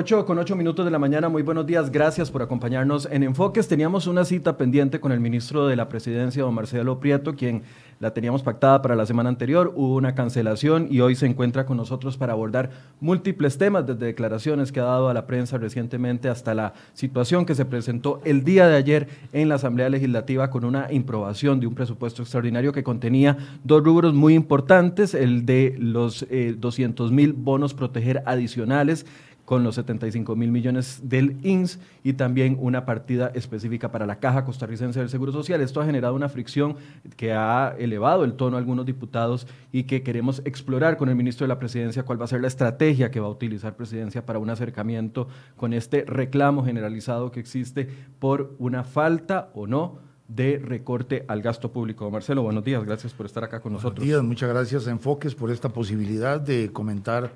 8 con 8 minutos de la mañana, muy buenos días, gracias por acompañarnos en Enfoques. Teníamos una cita pendiente con el ministro de la Presidencia, don Marcelo Prieto, quien la teníamos pactada para la semana anterior, hubo una cancelación y hoy se encuentra con nosotros para abordar múltiples temas, desde declaraciones que ha dado a la prensa recientemente hasta la situación que se presentó el día de ayer en la Asamblea Legislativa con una improbación de un presupuesto extraordinario que contenía dos rubros muy importantes, el de los 200 eh, mil bonos proteger adicionales con los 75 mil millones del INS y también una partida específica para la Caja Costarricense del Seguro Social. Esto ha generado una fricción que ha elevado el tono a algunos diputados y que queremos explorar con el ministro de la Presidencia cuál va a ser la estrategia que va a utilizar Presidencia para un acercamiento con este reclamo generalizado que existe por una falta o no de recorte al gasto público. Marcelo, buenos días, gracias por estar acá con nosotros. Buenos días, muchas gracias a Enfoques por esta posibilidad de comentar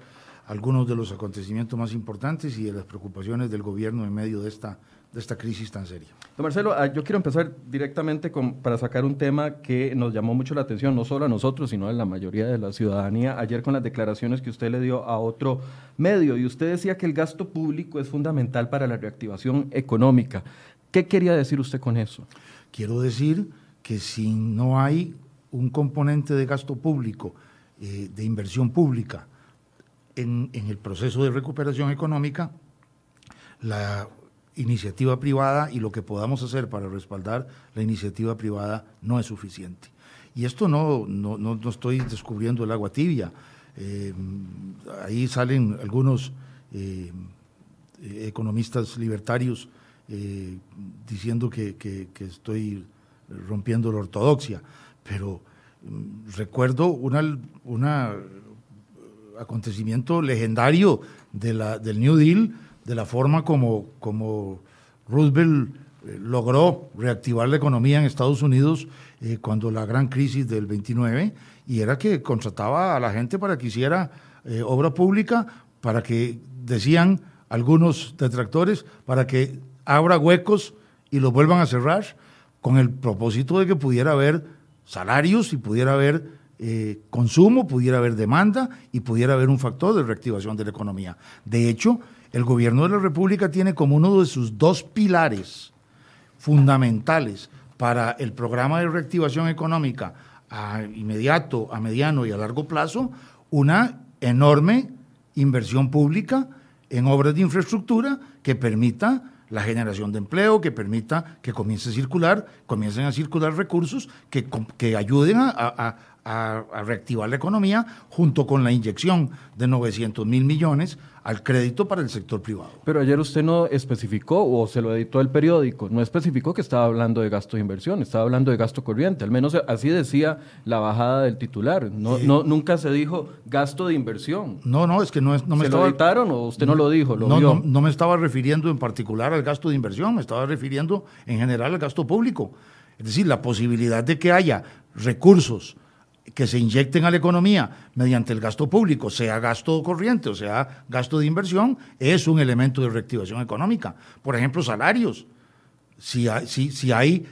algunos de los acontecimientos más importantes y de las preocupaciones del gobierno en medio de esta, de esta crisis tan seria. Don Marcelo, ah, yo quiero empezar directamente con, para sacar un tema que nos llamó mucho la atención, no solo a nosotros, sino a la mayoría de la ciudadanía, ayer con las declaraciones que usted le dio a otro medio, y usted decía que el gasto público es fundamental para la reactivación económica. ¿Qué quería decir usted con eso? Quiero decir que si no hay un componente de gasto público, eh, de inversión pública, en, el proceso de recuperación económica, la iniciativa privada y lo que podamos hacer para respaldar la iniciativa privada no es suficiente. Y esto no, no, no, estoy descubriendo el agua tibia. Eh, ahí salen algunos eh, economistas libertarios eh, diciendo que, que, estoy rompiendo la ortodoxia, pero mm, recuerdo una, una acontecimiento legendario de la, del New Deal, de la forma como, como Roosevelt eh, logró reactivar la economía en Estados Unidos eh, cuando la gran crisis del 29, y era que contrataba a la gente para que hiciera eh, obra pública, para que, decían algunos detractores, para que abra huecos y los vuelvan a cerrar, con el propósito de que pudiera haber salarios y pudiera haber eh, consumo, pudiera haber demanda y pudiera haber un factor de reactivación de la economía. De hecho, el gobierno de la República tiene como uno de sus dos pilares fundamentales para el programa de reactivación económica a inmediato, a mediano y a largo plazo, una enorme inversión pública en obras de infraestructura que permita la generación de empleo, que permita que comience a circular, comiencen a circular recursos que, que ayuden a, a, reactivar la economía junto con la inyección de 900 mil millones al crédito para el sector privado. Pero ayer usted no especificó, o se lo editó el periódico, no especificó que estaba hablando de gasto de inversión, estaba hablando de gasto corriente, al menos así decía la bajada del titular, no, no nunca se dijo gasto de inversión. No, no, es que no, es, no me ¿Se lo editaron o usted no, lo dijo? no, no, no me estaba refiriendo en particular al gasto de inversión, me estaba refiriendo en general al gasto público. Es decir, la posibilidad de que haya recursos que se inyecten a la economía mediante el gasto público, sea gasto corriente o sea gasto de inversión, es un elemento de reactivación económica. Por ejemplo, salarios. Si hay,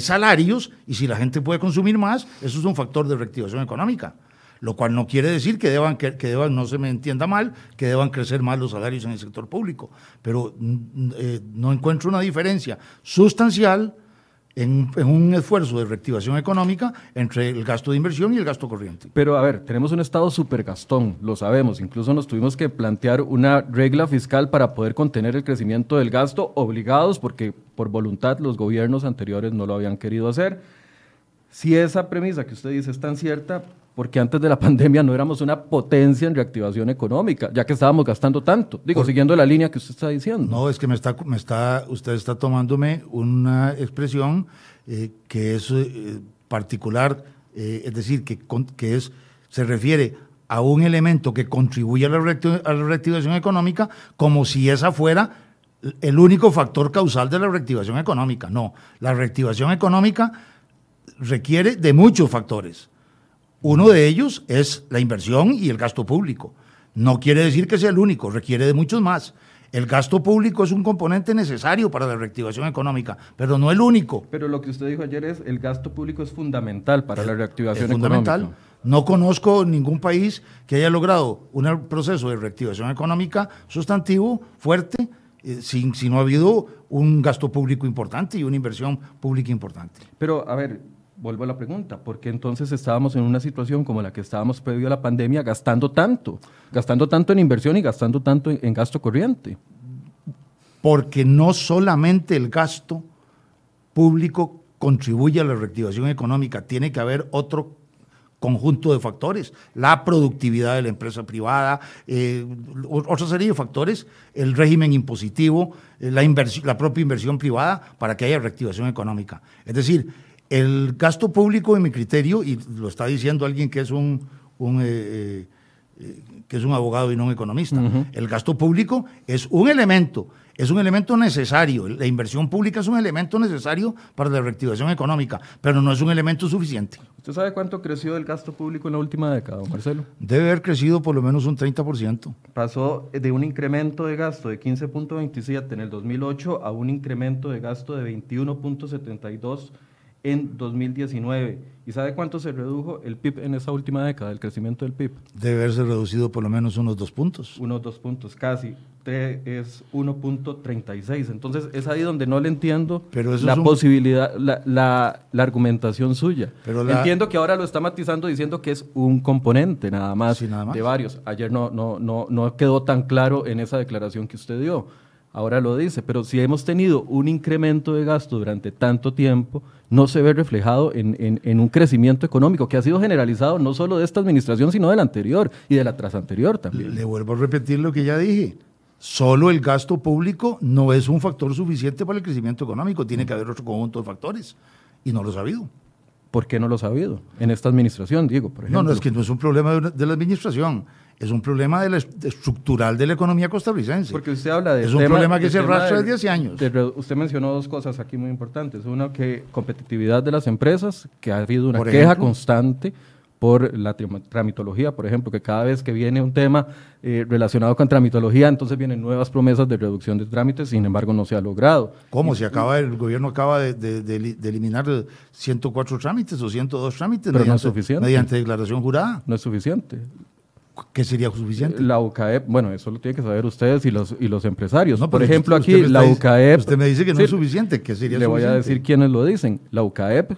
salarios y si la gente puede consumir más, eso es un factor de reactivación económica. Lo cual no quiere decir que deban, que, deban, no se me entienda mal, que deban crecer más los salarios en el sector público. Pero mm, eh, no encuentro una diferencia sustancial en, un esfuerzo de reactivación económica entre el gasto de inversión y el gasto corriente. Pero a ver, tenemos un Estado supergastón, lo sabemos, incluso nos tuvimos que plantear una regla fiscal para poder contener el crecimiento del gasto, obligados porque por voluntad los gobiernos anteriores no lo habían querido hacer. Si esa premisa que usted dice es tan cierta, porque antes de la pandemia no éramos una potencia en reactivación económica, ya que estábamos gastando tanto. Digo, siguiendo la línea que usted está diciendo. No, es que me está, me está, usted está tomándome una expresión eh, que es eh, particular, eh, es decir, que, que es, se refiere a un elemento que contribuye a la, a la reactivación económica como si esa fuera el único factor causal de la reactivación económica. No, la reactivación económica requiere de muchos factores uno de ellos es la inversión y el gasto público. No quiere decir que sea el único, requiere de muchos más. El gasto público es un componente necesario para la reactivación económica, pero no el único. Pero lo que usted dijo ayer es el gasto público es fundamental para la reactivación es fundamental. No conozco ningún país que haya logrado un proceso de reactivación económica sustantivo, fuerte, eh, sin, si no ha habido un gasto público importante y una inversión pública importante. Pero, a ver, vuelvo a la pregunta, ¿por qué entonces estábamos en una situación como la que estábamos previo a la pandemia gastando tanto? Gastando tanto en inversión y gastando tanto en, gasto corriente. Porque no solamente el gasto público contribuye a la reactivación económica, tiene que haber otro conjunto de factores, la productividad de la empresa privada, eh, otra serie de factores, el régimen impositivo, eh, la, la propia inversión privada para que haya reactivación económica. Es decir, el gasto público, en mi criterio, y lo está diciendo alguien que es un, eh, eh, que es un abogado y no un economista, el gasto público es un elemento, es un elemento necesario. La inversión pública es un elemento necesario para la reactivación económica, pero no es un elemento suficiente. ¿Usted sabe cuánto creció el gasto público en la última década, Marcelo? Debe haber crecido por lo menos un 30%. Pasó de un incremento de gasto de 15.27 en el 2008 a un incremento de gasto de 21.72 en 2019. ¿Y sabe cuánto se redujo el PIB en esa última década, el crecimiento del PIB? Debe haberse reducido por lo menos unos dos puntos. Unos dos puntos, casi. Es 1.36. Entonces es ahí donde no le entiendo la posibilidad, la, la, argumentación suya. Pero Entiendo que ahora lo está matizando diciendo que es un componente nada más, nada más. de varios. Ayer no, no, no, no quedó tan claro en esa declaración que usted dio ahora lo dice, pero si hemos tenido un incremento de gasto durante tanto tiempo, no se ve reflejado en, un crecimiento económico que ha sido generalizado no solo de esta administración, sino de la anterior y de la trasanterior también. Le vuelvo a repetir lo que ya dije. Solo el gasto público no es un factor suficiente para el crecimiento económico, tiene que haber otro conjunto de factores y no lo ha sabido. ¿Por qué no lo ha sabido? En esta administración, digo, por ejemplo. No, no, es que no es un problema de la administración es un problema de estructural de la economía costarricense. Porque usted habla de... Es un problema que se arrastra desde hace años. usted mencionó dos cosas aquí muy importantes. Una, que competitividad de las empresas, que ha habido una queja constante por la tramitología, por ejemplo, que cada vez que viene un tema eh, relacionado con tramitología, entonces vienen nuevas promesas de reducción de trámites, sin embargo no se ha logrado. ¿Cómo? Si acaba el gobierno acaba de, eliminar 104 trámites o 102 trámites Pero no es suficiente. mediante declaración jurada. No es suficiente. ¿Qué sería suficiente? La UCAEP, bueno, eso lo tienen que saber ustedes y los, y los empresarios. No, Por ejemplo, aquí la UCAEP... Usted me dice que no es suficiente, ¿qué sería le suficiente? Le voy a decir quiénes lo dicen. La UCAEP,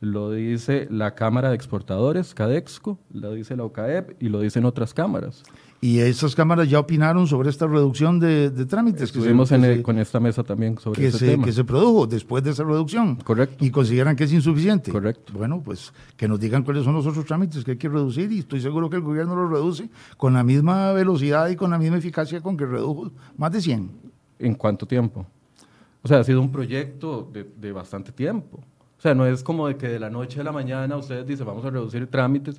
lo dice la Cámara de Exportadores, CADEXCO, lo dice la UCAEP y lo dicen otras cámaras. Y esas cámaras ya opinaron sobre esta reducción de, trámites. Estuvimos con esta mesa también sobre que ese tema. Que se produjo después de esa reducción. Correcto. Y consideran que es insuficiente. Correcto. Bueno, pues que nos digan cuáles son los otros trámites que hay que reducir y estoy seguro que el gobierno los reduce con la misma velocidad y con la misma eficacia con que redujo más de 100. ¿En cuánto tiempo? O sea, ha sido un proyecto de, de bastante tiempo. O sea, no es como de que de la noche a la mañana ustedes dicen vamos a reducir trámites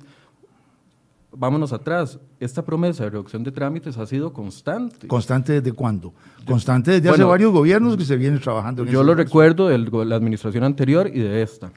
vámonos atrás, esta promesa de reducción de trámites ha sido constante. ¿Constante desde cuándo? Constante desde hace varios gobiernos que se vienen trabajando en Yo lo recuerdo de la administración anterior y de esta.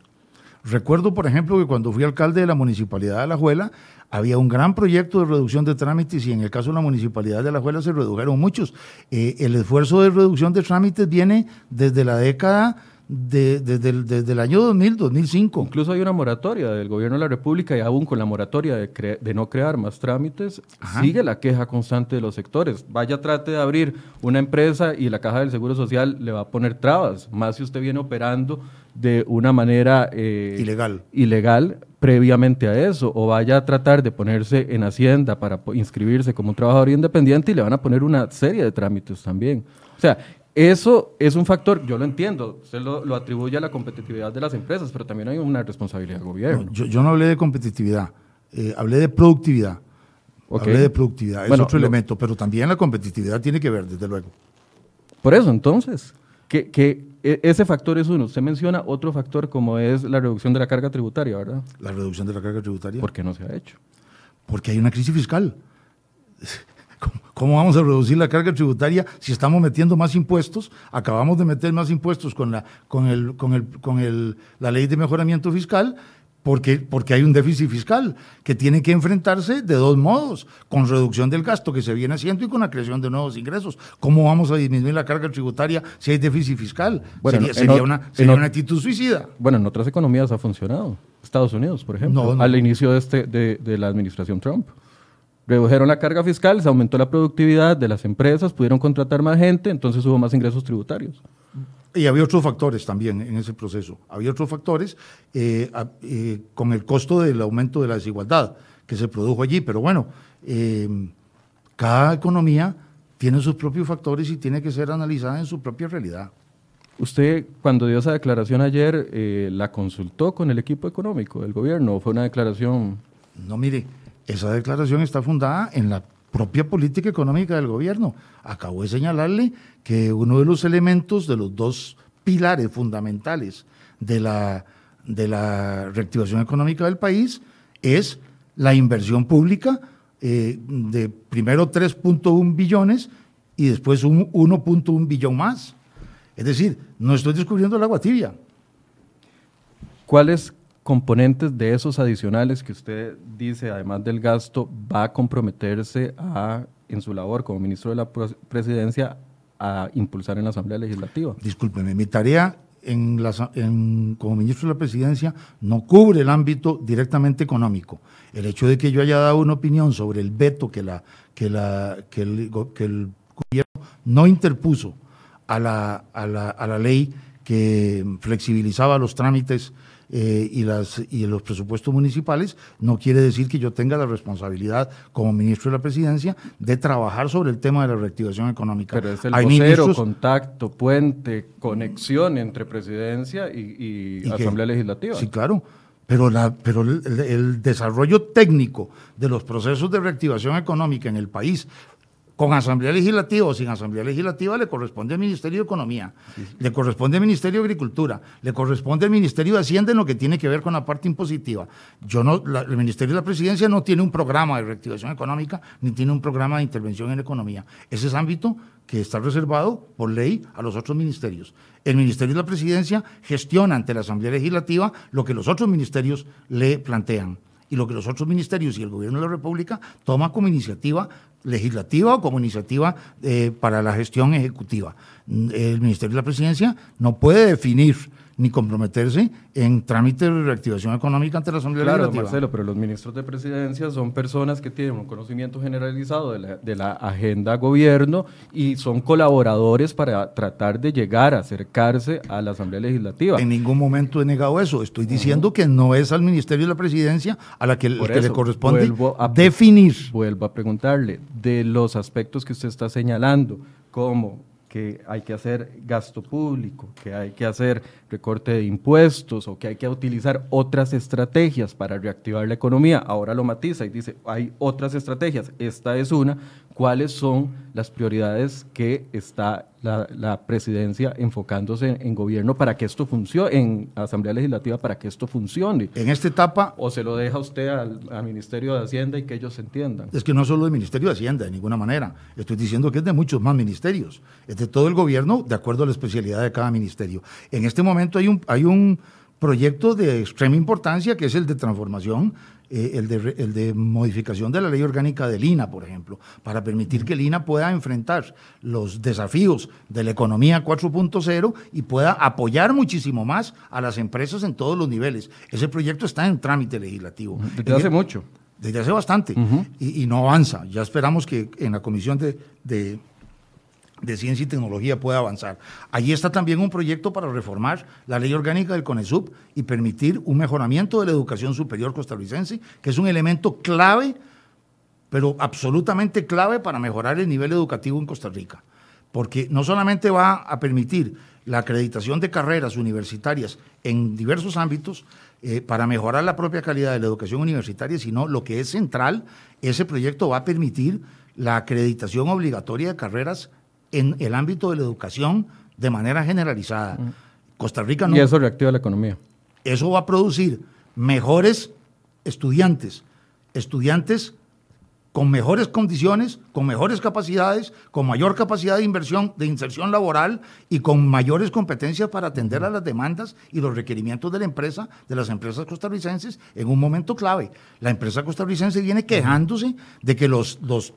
Recuerdo, por ejemplo, que cuando fui alcalde de la Municipalidad de Alajuela, había un gran proyecto de reducción de trámites y en el caso de la Municipalidad de Alajuela se redujeron muchos. Eh, el esfuerzo de reducción de trámites viene desde la década desde, el, desde, el, año 2000, 2005. Incluso hay una moratoria del gobierno de la República y aún con la moratoria de, de no crear más trámites, sigue la queja constante de los sectores. Vaya, trate de abrir una empresa y la Caja del Seguro Social le va a poner trabas, más si usted viene operando de una manera eh, ilegal. ilegal previamente a eso, o vaya a tratar de ponerse en Hacienda para inscribirse como un trabajador independiente y le van a poner una serie de trámites también. O sea, eso es un factor, yo lo entiendo, usted lo, atribuye a la competitividad de las empresas, pero también hay una responsabilidad del gobierno. yo, no hablé de competitividad, eh, hablé de productividad. Hablé de productividad, es otro elemento, pero también la competitividad tiene que ver, desde luego. Por eso, entonces, que, que e, ese factor es uno. Usted menciona otro factor como es la reducción de la carga tributaria, ¿verdad? La reducción de la carga tributaria. ¿Por qué no se ha hecho? Porque hay una crisis fiscal. ¿Cómo vamos a reducir la carga tributaria si estamos metiendo más impuestos? Acabamos de meter más impuestos con la, con el, con el, con el, la ley de mejoramiento fiscal porque, porque hay un déficit fiscal que tiene que enfrentarse de dos modos, con reducción del gasto que se viene haciendo y con la creación de nuevos ingresos. ¿Cómo vamos a disminuir la carga tributaria si hay déficit fiscal? sería, una, una, actitud suicida. Bueno, en otras economías ha funcionado. Estados Unidos, por ejemplo, al inicio de, este, de, de la administración Trump. Redujeron la carga fiscal, se aumentó la productividad de las empresas, pudieron contratar más gente, entonces hubo más ingresos tributarios. Y había otros factores también en ese proceso. Había otros factores eh, eh, con el costo del aumento de la desigualdad que se produjo allí. Pero bueno, eh, cada economía tiene sus propios factores y tiene que ser analizada en su propia realidad. Usted, cuando dio esa declaración ayer, ¿la consultó con el equipo económico del gobierno o fue una declaración? No, mire, esa declaración está fundada en la propia política económica del gobierno. Acabo de señalarle que uno de los elementos, de los dos pilares fundamentales de la, de la reactivación económica del país es la inversión pública eh, de primero 3.1 billones y después un 1.1 billón más. Es decir, no estoy descubriendo el agua tibia. ¿Cuáles componentes de esos adicionales que usted dice, además del gasto, va a comprometerse a, en su labor como ministro de la presidencia a impulsar en la Asamblea Legislativa? Discúlpeme, mi tarea en como ministro de la presidencia no cubre el ámbito directamente económico. El hecho de que yo haya dado una opinión sobre el veto que, la, que, la, que, el, que el gobierno no interpuso a la, a la, a la ley que flexibilizaba los trámites eh, y, las, y los presupuestos municipales, no quiere decir que yo tenga la responsabilidad como ministro de la presidencia de trabajar sobre el tema de la reactivación económica. Pero es el vocero, contacto, puente, conexión entre presidencia y, Asamblea Legislativa. Sí, claro. Pero, la, pero el, desarrollo técnico de los procesos de reactivación económica en el país con Asamblea Legislativa o sin Asamblea Legislativa le corresponde al Ministerio de Economía, le corresponde al Ministerio de Agricultura, le corresponde al Ministerio de Hacienda en lo que tiene que ver con la parte impositiva. Yo no, el Ministerio de la Presidencia no tiene un programa de reactivación económica ni tiene un programa de intervención en economía. Ese es ámbito que está reservado por ley a los otros ministerios. El Ministerio de la Presidencia gestiona ante la Asamblea Legislativa lo que los otros ministerios le plantean y lo que los otros ministerios y el gobierno de la República toma como iniciativa legislativa o como iniciativa eh, para la gestión ejecutiva. El Ministerio de la Presidencia no puede definir ni comprometerse en trámites de reactivación económica ante la Asamblea claro, Legislativa. Marcelo, pero los ministros de presidencia son personas que tienen un conocimiento generalizado de la, de la, agenda gobierno y son colaboradores para tratar de llegar a acercarse a la Asamblea Legislativa. En ningún momento he negado eso. Estoy diciendo que no es al Ministerio de la Presidencia a la que, le corresponde definir. Vuelvo a preguntarle, de los aspectos que usted está señalando, como que hay que hacer gasto público, que hay que hacer recorte de impuestos o que hay que utilizar otras estrategias para reactivar la economía. Ahora lo matiza y dice, hay otras estrategias, esta es una. ¿Cuáles son las prioridades que está la, presidencia enfocándose en, gobierno para que esto funcione, en Asamblea Legislativa para que esto funcione? En esta etapa... ¿O se lo deja usted al, al Ministerio de Hacienda y que ellos entiendan? Es que no solo del Ministerio de Hacienda, de ninguna manera. Estoy diciendo que es de muchos más ministerios. Es de todo el gobierno, de acuerdo a la especialidad de cada ministerio. En este momento hay un, hay un proyecto de extrema importancia que es el de transformación, eh, el, de, el, de, modificación de la ley orgánica del INA, por ejemplo, para permitir que el INA pueda enfrentar los desafíos de la economía 4.0 y pueda apoyar muchísimo más a las empresas en todos los niveles. Ese proyecto está en trámite legislativo. Desde hace mucho. Desde hace bastante. y, no avanza. Ya esperamos que en la comisión de de ciencia y tecnología pueda avanzar. Allí está también un proyecto para reformar la ley orgánica del CONESUB y permitir un mejoramiento de la educación superior costarricense, que es un elemento clave, pero absolutamente clave para mejorar el nivel educativo en Costa Rica. Porque no solamente va a permitir la acreditación de carreras universitarias en diversos ámbitos eh, para mejorar la propia calidad de la educación universitaria, sino lo que es central, ese proyecto va a permitir la acreditación obligatoria de carreras en el ámbito de la educación de manera generalizada. Costa Rica no. Y eso reactiva la economía. Eso va a producir mejores estudiantes, estudiantes con mejores condiciones, con mejores capacidades, con mayor capacidad de inversión, de inserción laboral y con mayores competencias para atender a las demandas y los requerimientos de la empresa, de las empresas costarricenses, en un momento clave. La empresa costarricense viene quejándose de que los, los,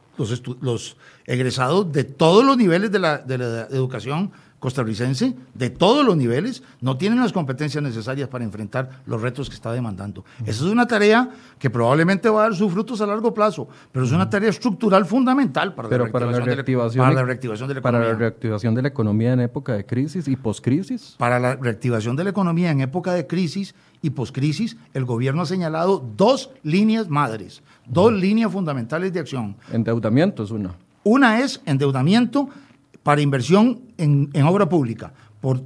los, egresados de todos los niveles de la, de la educación costarricense de todos los niveles no tienen las competencias necesarias para enfrentar los retos que está demandando. Esa es una tarea que probablemente va a dar sus frutos a largo plazo, pero es una tarea estructural fundamental para, la, reactivación de la, reactivación de la economía. Para la reactivación de la economía en época de crisis y poscrisis. Para la reactivación de la economía en época de crisis y poscrisis, el gobierno ha señalado dos líneas madres, dos líneas fundamentales de acción. Endeudamiento es una. Una es endeudamiento para inversión en, obra pública por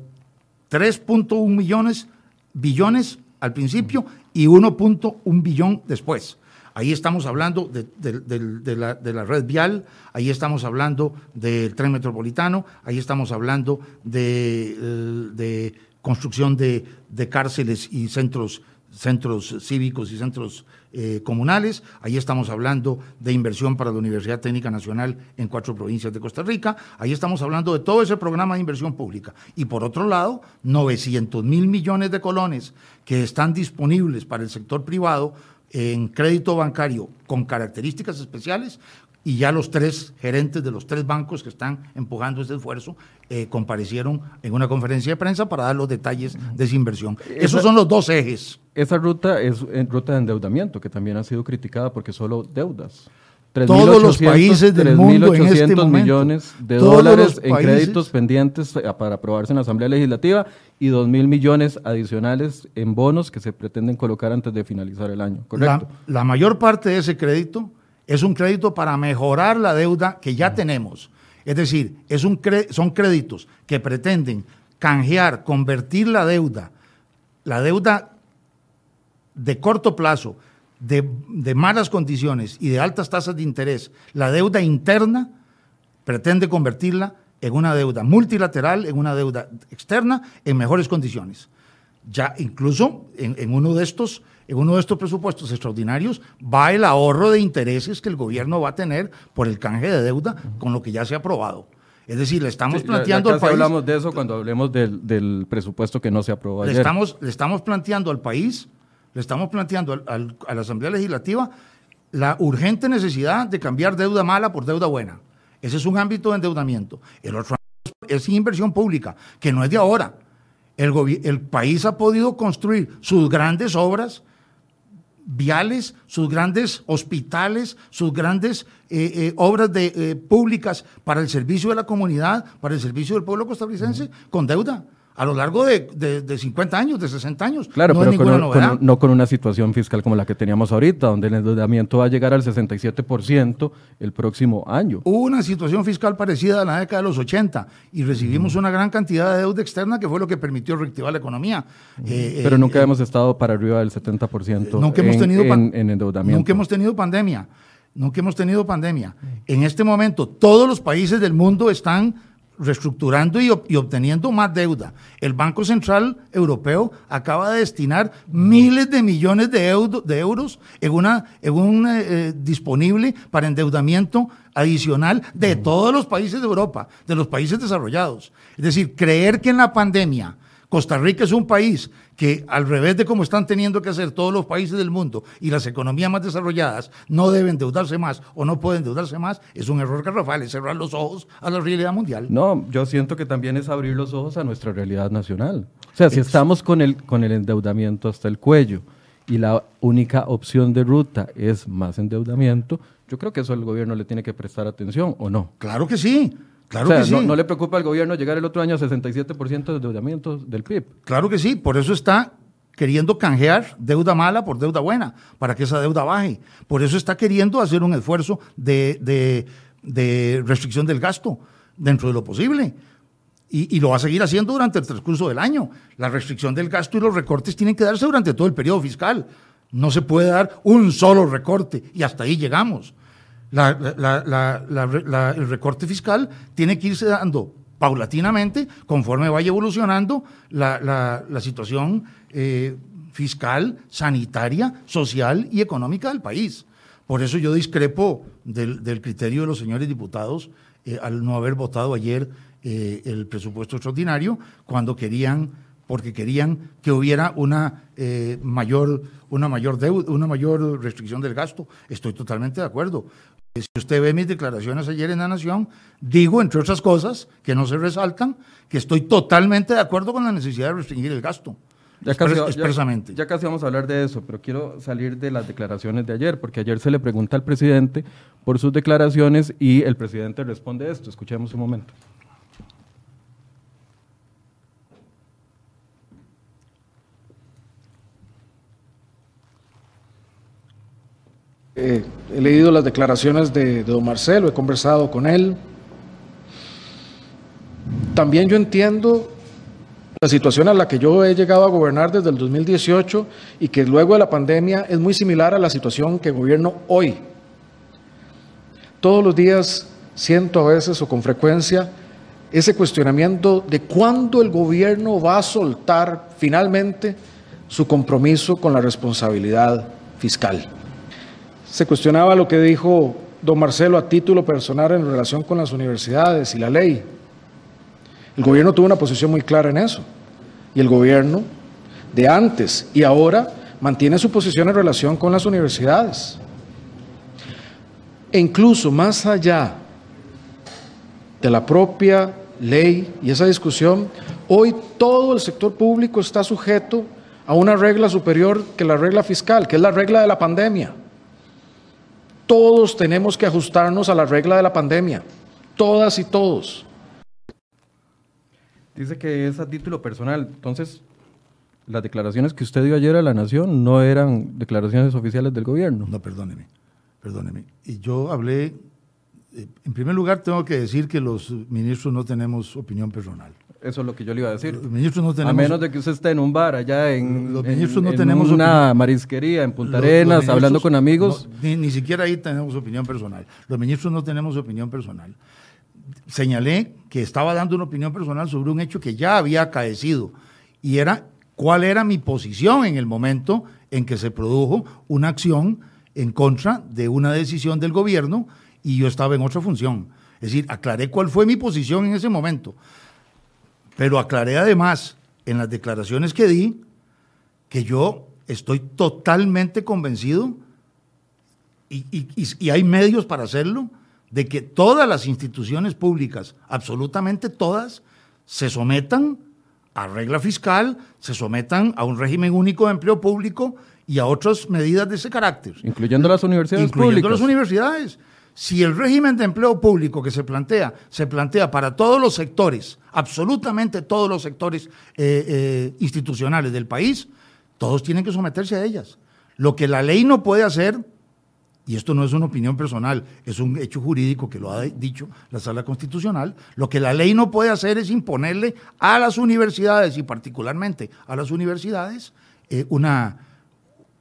3.1 millones, billones al principio y 1.1 billón después. Ahí estamos hablando de, la, red vial, ahí estamos hablando del tren metropolitano, ahí estamos hablando de, construcción de, cárceles y centros, centros cívicos y centros eh, comunales. Ahí estamos hablando de inversión para la Universidad Técnica Nacional en cuatro provincias de Costa Rica. Ahí estamos hablando de todo ese programa de inversión pública. Y por otro lado, 900 mil millones de colones que están disponibles para el sector privado en crédito bancario con características especiales y ya los tres gerentes de los tres bancos que están empujando este esfuerzo eh, comparecieron en una conferencia de prensa para dar los detalles de esa inversión. Esos son los dos ejes. Esa ruta es ruta de endeudamiento que también ha sido criticada porque solo deudas. Todos los países del mundo en este millones de dólares en créditos pendientes eh, para aprobarse en la Asamblea Legislativa y 2 mil millones adicionales en bonos que se pretenden colocar antes de finalizar el año. ¿correcto? La, mayor parte de ese crédito es un crédito para mejorar la deuda que ya tenemos. Es decir, es un son créditos que pretenden canjear, convertir la deuda, la deuda de corto plazo, de, malas condiciones y de altas tasas de interés, la deuda interna pretende convertirla en una deuda multilateral, en una deuda externa, en mejores condiciones. Ya incluso en, uno de estos, en uno de estos presupuestos extraordinarios va el ahorro de intereses que el gobierno va a tener por el canje de deuda con lo que ya se ha aprobado. Es decir, le estamos planteando al país. hablamos de eso cuando hablemos del, presupuesto que no se aprobó le Estamos, le estamos planteando al país le estamos planteando a la Asamblea Legislativa la urgente necesidad de cambiar deuda mala por deuda buena. Ese es un ámbito de endeudamiento. El otro es inversión pública, que no es de ahora. El, el país ha podido construir sus grandes obras viales, sus grandes hospitales, sus grandes eh, eh, obras de, eh, públicas para el servicio de la comunidad, para el servicio del pueblo costarricense, con deuda a lo largo de, de, 50 años, de 60 años. Claro, pero con, no con una situación fiscal como la que teníamos ahorita, donde el endeudamiento va a llegar al 67% el próximo año. Hubo una situación fiscal parecida a la década de los 80 y recibimos una gran cantidad de deuda externa que fue lo que permitió reactivar la economía. Eh, pero nunca eh, hemos estado para arriba del 70% nunca hemos tenido en, en endeudamiento. Nunca hemos tenido pandemia. Nunca hemos tenido pandemia. En este momento, todos los países del mundo están reestructurando y, obteniendo más deuda. El Banco Central Europeo acaba de destinar miles de millones de, euros en una, en un eh, eh, disponible para endeudamiento adicional de todos los países de Europa, de los países desarrollados. Es decir, creer que en la pandemia Costa Rica es un país que, al revés de como están teniendo que hacer todos los países del mundo y las economías más desarrolladas, no deben endeudarse más o no pueden endeudarse más, es un error garrafal, es cerrar los ojos a la realidad mundial. No, yo siento que también es abrir los ojos a nuestra realidad nacional. O sea, si estamos con el, con el endeudamiento hasta el cuello y la única opción de ruta es más endeudamiento, yo creo que eso el gobierno le tiene que prestar atención, ¿o no? Claro que sí. Claro que sí. no, le preocupa al gobierno llegar el otro año a 67% de endeudamiento del PIB. Claro que sí, por eso está queriendo canjear deuda mala por deuda buena, para que esa deuda baje. Por eso está queriendo hacer un esfuerzo de, restricción del gasto dentro de lo posible. Y, y, lo va a seguir haciendo durante el transcurso del año. La restricción del gasto y los recortes tienen que darse durante todo el periodo fiscal. No se puede dar un solo recorte y hasta ahí llegamos el recorte fiscal tiene que irse dando paulatinamente conforme vaya evolucionando la, situación eh, fiscal, sanitaria, social y económica del país. Por eso yo discrepo del, criterio de los señores diputados eh, al no haber votado ayer eh, el presupuesto extraordinario cuando querían, porque querían que hubiera una mayor, una mayor deuda, una mayor restricción del gasto. Estoy totalmente de acuerdo. Si usted ve mis declaraciones ayer en La Nación, digo, entre otras cosas, que no se resaltan, que estoy totalmente de acuerdo con la necesidad de restringir el gasto. Ya casi, expresamente. Ya, casi vamos a hablar de eso, pero quiero salir de las declaraciones de ayer, porque ayer se le pregunta al presidente por sus declaraciones y el presidente responde esto. Escuchemos un momento. Eh, he leído las declaraciones de, de don Marcelo, he conversado con él. También yo entiendo la situación a la que yo he llegado a gobernar desde el 2018 y que luego de la pandemia es muy similar a la situación que gobierno hoy. Todos los días siento a veces o con frecuencia ese cuestionamiento de cuándo el gobierno va a soltar finalmente su compromiso con la responsabilidad fiscal. Se cuestionaba lo que dijo don Marcelo a título personal en relación con las universidades y la ley. El gobierno tuvo una posición muy clara en eso. Y el gobierno de antes y ahora mantiene su posición en relación con las universidades. E incluso más allá de la propia ley y esa discusión, hoy todo el sector público está sujeto a una regla superior que la regla fiscal, que es la regla de la pandemia. Todos tenemos que ajustarnos a la regla de la pandemia, todas y todos. Dice que es a título personal. Entonces, las declaraciones que usted dio ayer a la Nación no eran declaraciones oficiales del gobierno. No, perdóneme, perdóneme. Y yo hablé, eh, en primer lugar tengo que decir que los ministros no tenemos opinión personal. Eso es lo que yo le iba a decir. Los ministros no tenemos, a menos de que usted esté en un bar allá en, los ministros no en tenemos una marisquería en Punta Arenas, hablando con amigos. ni, ni siquiera ahí tenemos opinión personal. Los ministros no tenemos opinión personal señalé que estaba dando una opinión personal sobre un hecho que ya había acaecido y era cuál era mi posición en el momento en que se produjo una acción en contra de una decisión del gobierno y yo estaba en otra función. Es decir, aclaré cuál fue mi posición en ese momento. Pero aclaré además en las declaraciones que di que yo estoy totalmente convencido y, y hay medios para hacerlo de que todas las instituciones públicas, absolutamente todas, se sometan a regla fiscal, se sometan a un régimen único de empleo público y a otras medidas de ese carácter. Incluyendo las universidades Incluyendo las universidades. Si el régimen de empleo público que se plantea, se plantea para todos los sectores, absolutamente todos los sectores eh, eh, institucionales del país, todos tienen que someterse a ellas. Lo que la ley no puede hacer y esto no es una opinión personal, es un hecho jurídico que lo ha dicho la Sala Constitucional, lo que la ley no puede hacer es imponerle a las universidades y particularmente a las universidades eh, una,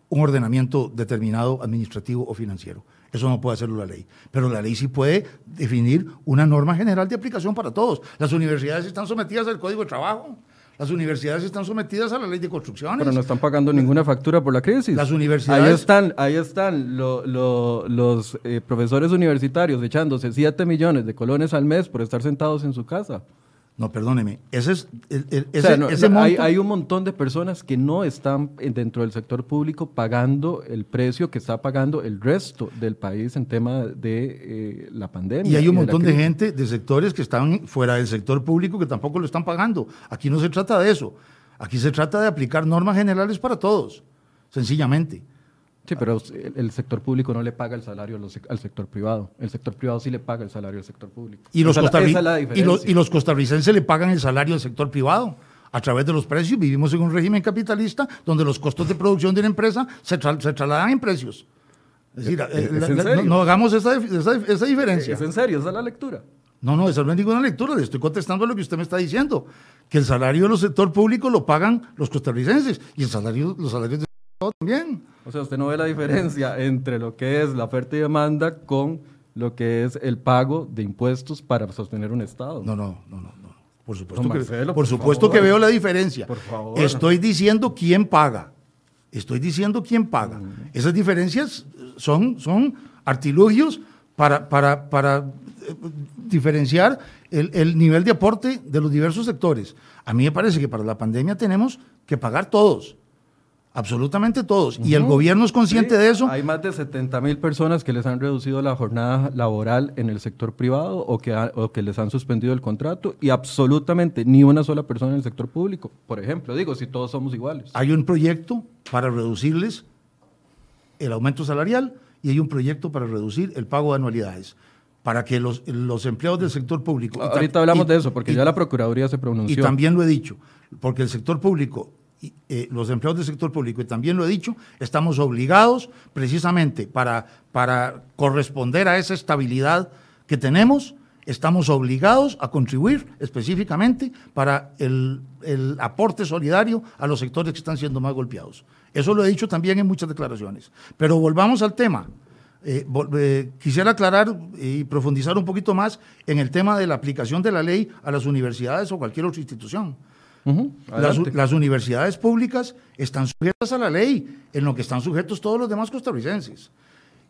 un ordenamiento determinado administrativo o financiero. Eso no puede hacerlo la ley. Pero la ley sí puede definir una norma general de aplicación para todos. Las universidades están sometidas al Código de Trabajo. Las universidades están sometidas a la ley de construcciones. Pero no están pagando ninguna factura por la crisis. Las universidades. Ahí están, ahí están los eh, profesores universitarios echándose 7 millones de colones al mes por estar sentados en su casa. No, perdóneme. Ese es, hay, un montón de personas que no están dentro del sector público pagando el precio que está pagando el resto del país en tema de eh, la pandemia. Y hay un montón de, gente de sectores que están fuera del sector público que tampoco lo están pagando. Aquí no se trata de eso. Aquí se trata de aplicar normas generales para todos, sencillamente. Sí, pero el sector público no le paga el salario al sector privado. El sector privado sí le paga el salario al sector público. Y los, y los, costarricenses le pagan el salario al sector privado a través de los precios. Vivimos en un régimen capitalista donde los costos de producción de una empresa se, trasladan en precios. Es decir, eh, no, hagamos esa, esa, diferencia. ¿Es en serio? ¿Esa es la lectura? No, no, esa no es ninguna lectura. Le estoy contestando a lo que usted me está diciendo. Que el salario del sector público lo pagan los costarricenses y el salario, los salarios de también. O sea, usted no ve la diferencia entre lo que es la oferta y demanda con lo que es el pago de impuestos para sostener un Estado. No, no, no, no. Por supuesto, que, por supuesto que veo la diferencia. Por Estoy diciendo quién paga. Estoy diciendo quién paga. Mm. Esas diferencias son, son artilugios para, para, para eh, diferenciar el, el nivel de aporte de los diversos sectores. A mí me parece que para la pandemia tenemos que pagar todos. Absolutamente todos. Y el gobierno es consciente Sí, de eso. Hay más de 70 mil personas que les han reducido la jornada laboral en el sector privado o que, ha- o que les han suspendido el contrato y absolutamente ni una sola persona en el sector público. Por ejemplo, digo, si todos somos iguales. Hay un proyecto para reducirles el aumento salarial y hay un proyecto para reducir el pago de anualidades. Para que los, los empleados del sector público. y ta- Ahorita hablamos y- de eso, porque y- ya la Procuraduría se Y pronunció. también lo he dicho, porque el sector público, y, eh, los empleados del sector público, y también lo he dicho, estamos obligados precisamente para, para corresponder a esa estabilidad que tenemos, estamos obligados a contribuir específicamente para el, el aporte solidario a los sectores que están siendo más golpeados. Eso lo he dicho también en muchas declaraciones. Pero volvamos al tema. Eh, eh, quisiera aclarar y profundizar un poquito más en el tema de la aplicación de la ley a las universidades o cualquier otra institución. Las, las universidades públicas están sujetas a la ley, en lo que están sujetos todos los demás costarricenses.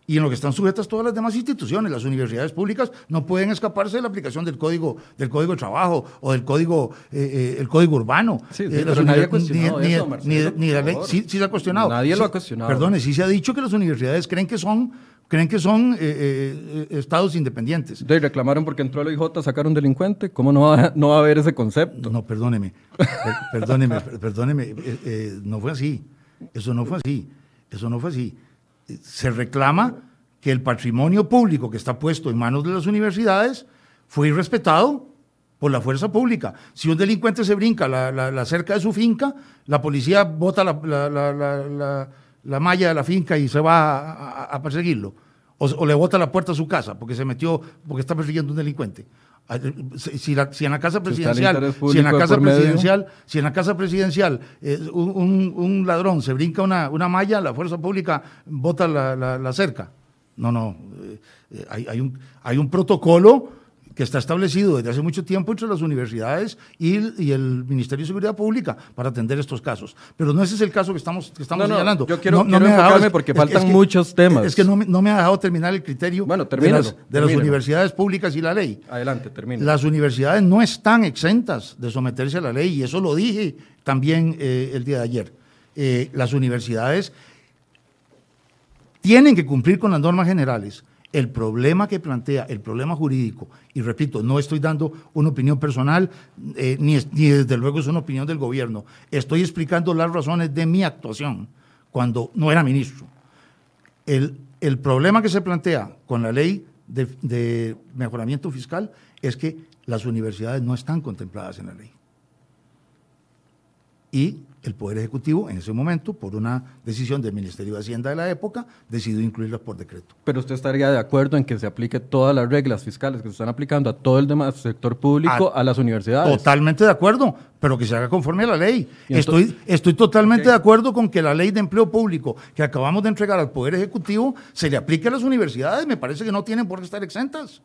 Y en lo que están sujetas todas las demás instituciones. Las universidades públicas no pueden escaparse de la aplicación del código, del código de trabajo o del código, eh, eh, el código urbano. Sí, sí, Eh, pero nadie ha cuestionado ni- eso, ni- Marcelo, ni- ni la ley. Sí, sí se ha cuestionado. Nadie lo ha cuestionado. Perdone, sí se ha dicho que las universidades creen que son, creen que son eh, eh, eh, estados independientes. De, reclamaron porque entró el OIJ a sacar un delincuente. ¿Cómo no va, no va a haber ese concepto? No, perdóneme, per- perdóneme, per- perdóneme, eh, no fue así, eso no fue así, eso no fue así. Se reclama que el patrimonio público que está puesto en manos de las universidades fue irrespetado por la fuerza pública. Si un delincuente se brinca la, la- la cerca de su finca, la policía bota la, la- la- la- la- la malla de la finca y se va a, a- a perseguirlo. O, o le bota la puerta a su casa porque se metió, porque está persiguiendo un delincuente. Ah, eh, Si, la- si en la casa presidencial, si en la casa medio. presidencial, si en la casa presidencial eh, un, un- un ladrón se brinca una, una malla, la fuerza pública bota la, la- la cerca. No, no. eh, eh, hay, hay un, hay un protocolo que está establecido desde hace mucho tiempo entre las universidades y, el- y el Ministerio de Seguridad Pública para atender estos casos. Pero no ese es el caso que estamos, que estamos No, no, señalando. yo quiero- No- quiero me ha dejado- enfocarme porque faltan muchos temas. Es que no, me- no me ha dejado terminar el criterio Bueno, de, las, de las universidades públicas y la ley. Adelante, termina. Las universidades no están exentas de someterse a la ley y eso lo dije también eh, el día de ayer. Eh, las universidades tienen que cumplir con las normas generales. El problema que plantea, el problema jurídico, y repito, no estoy dando una opinión personal, eh, ni, ni desde luego es una opinión del gobierno. Estoy explicando las razones de mi actuación cuando no era ministro. El, el problema que se plantea con la ley de, de mejoramiento fiscal es que las universidades no están contempladas en la ley. Y el Poder Ejecutivo, en ese momento, por una decisión del Ministerio de Hacienda de la época, decidió incluirlas por decreto. Pero usted estaría de acuerdo en que se aplique todas las reglas fiscales que se están aplicando a todo el demás sector público, a, las universidades. Totalmente de acuerdo, pero que se haga conforme a la ley. Estoy, estoy totalmente de acuerdo con que la ley de empleo público que acabamos de entregar al Poder Ejecutivo se le aplique a las universidades. Me parece que no tienen por qué estar exentas.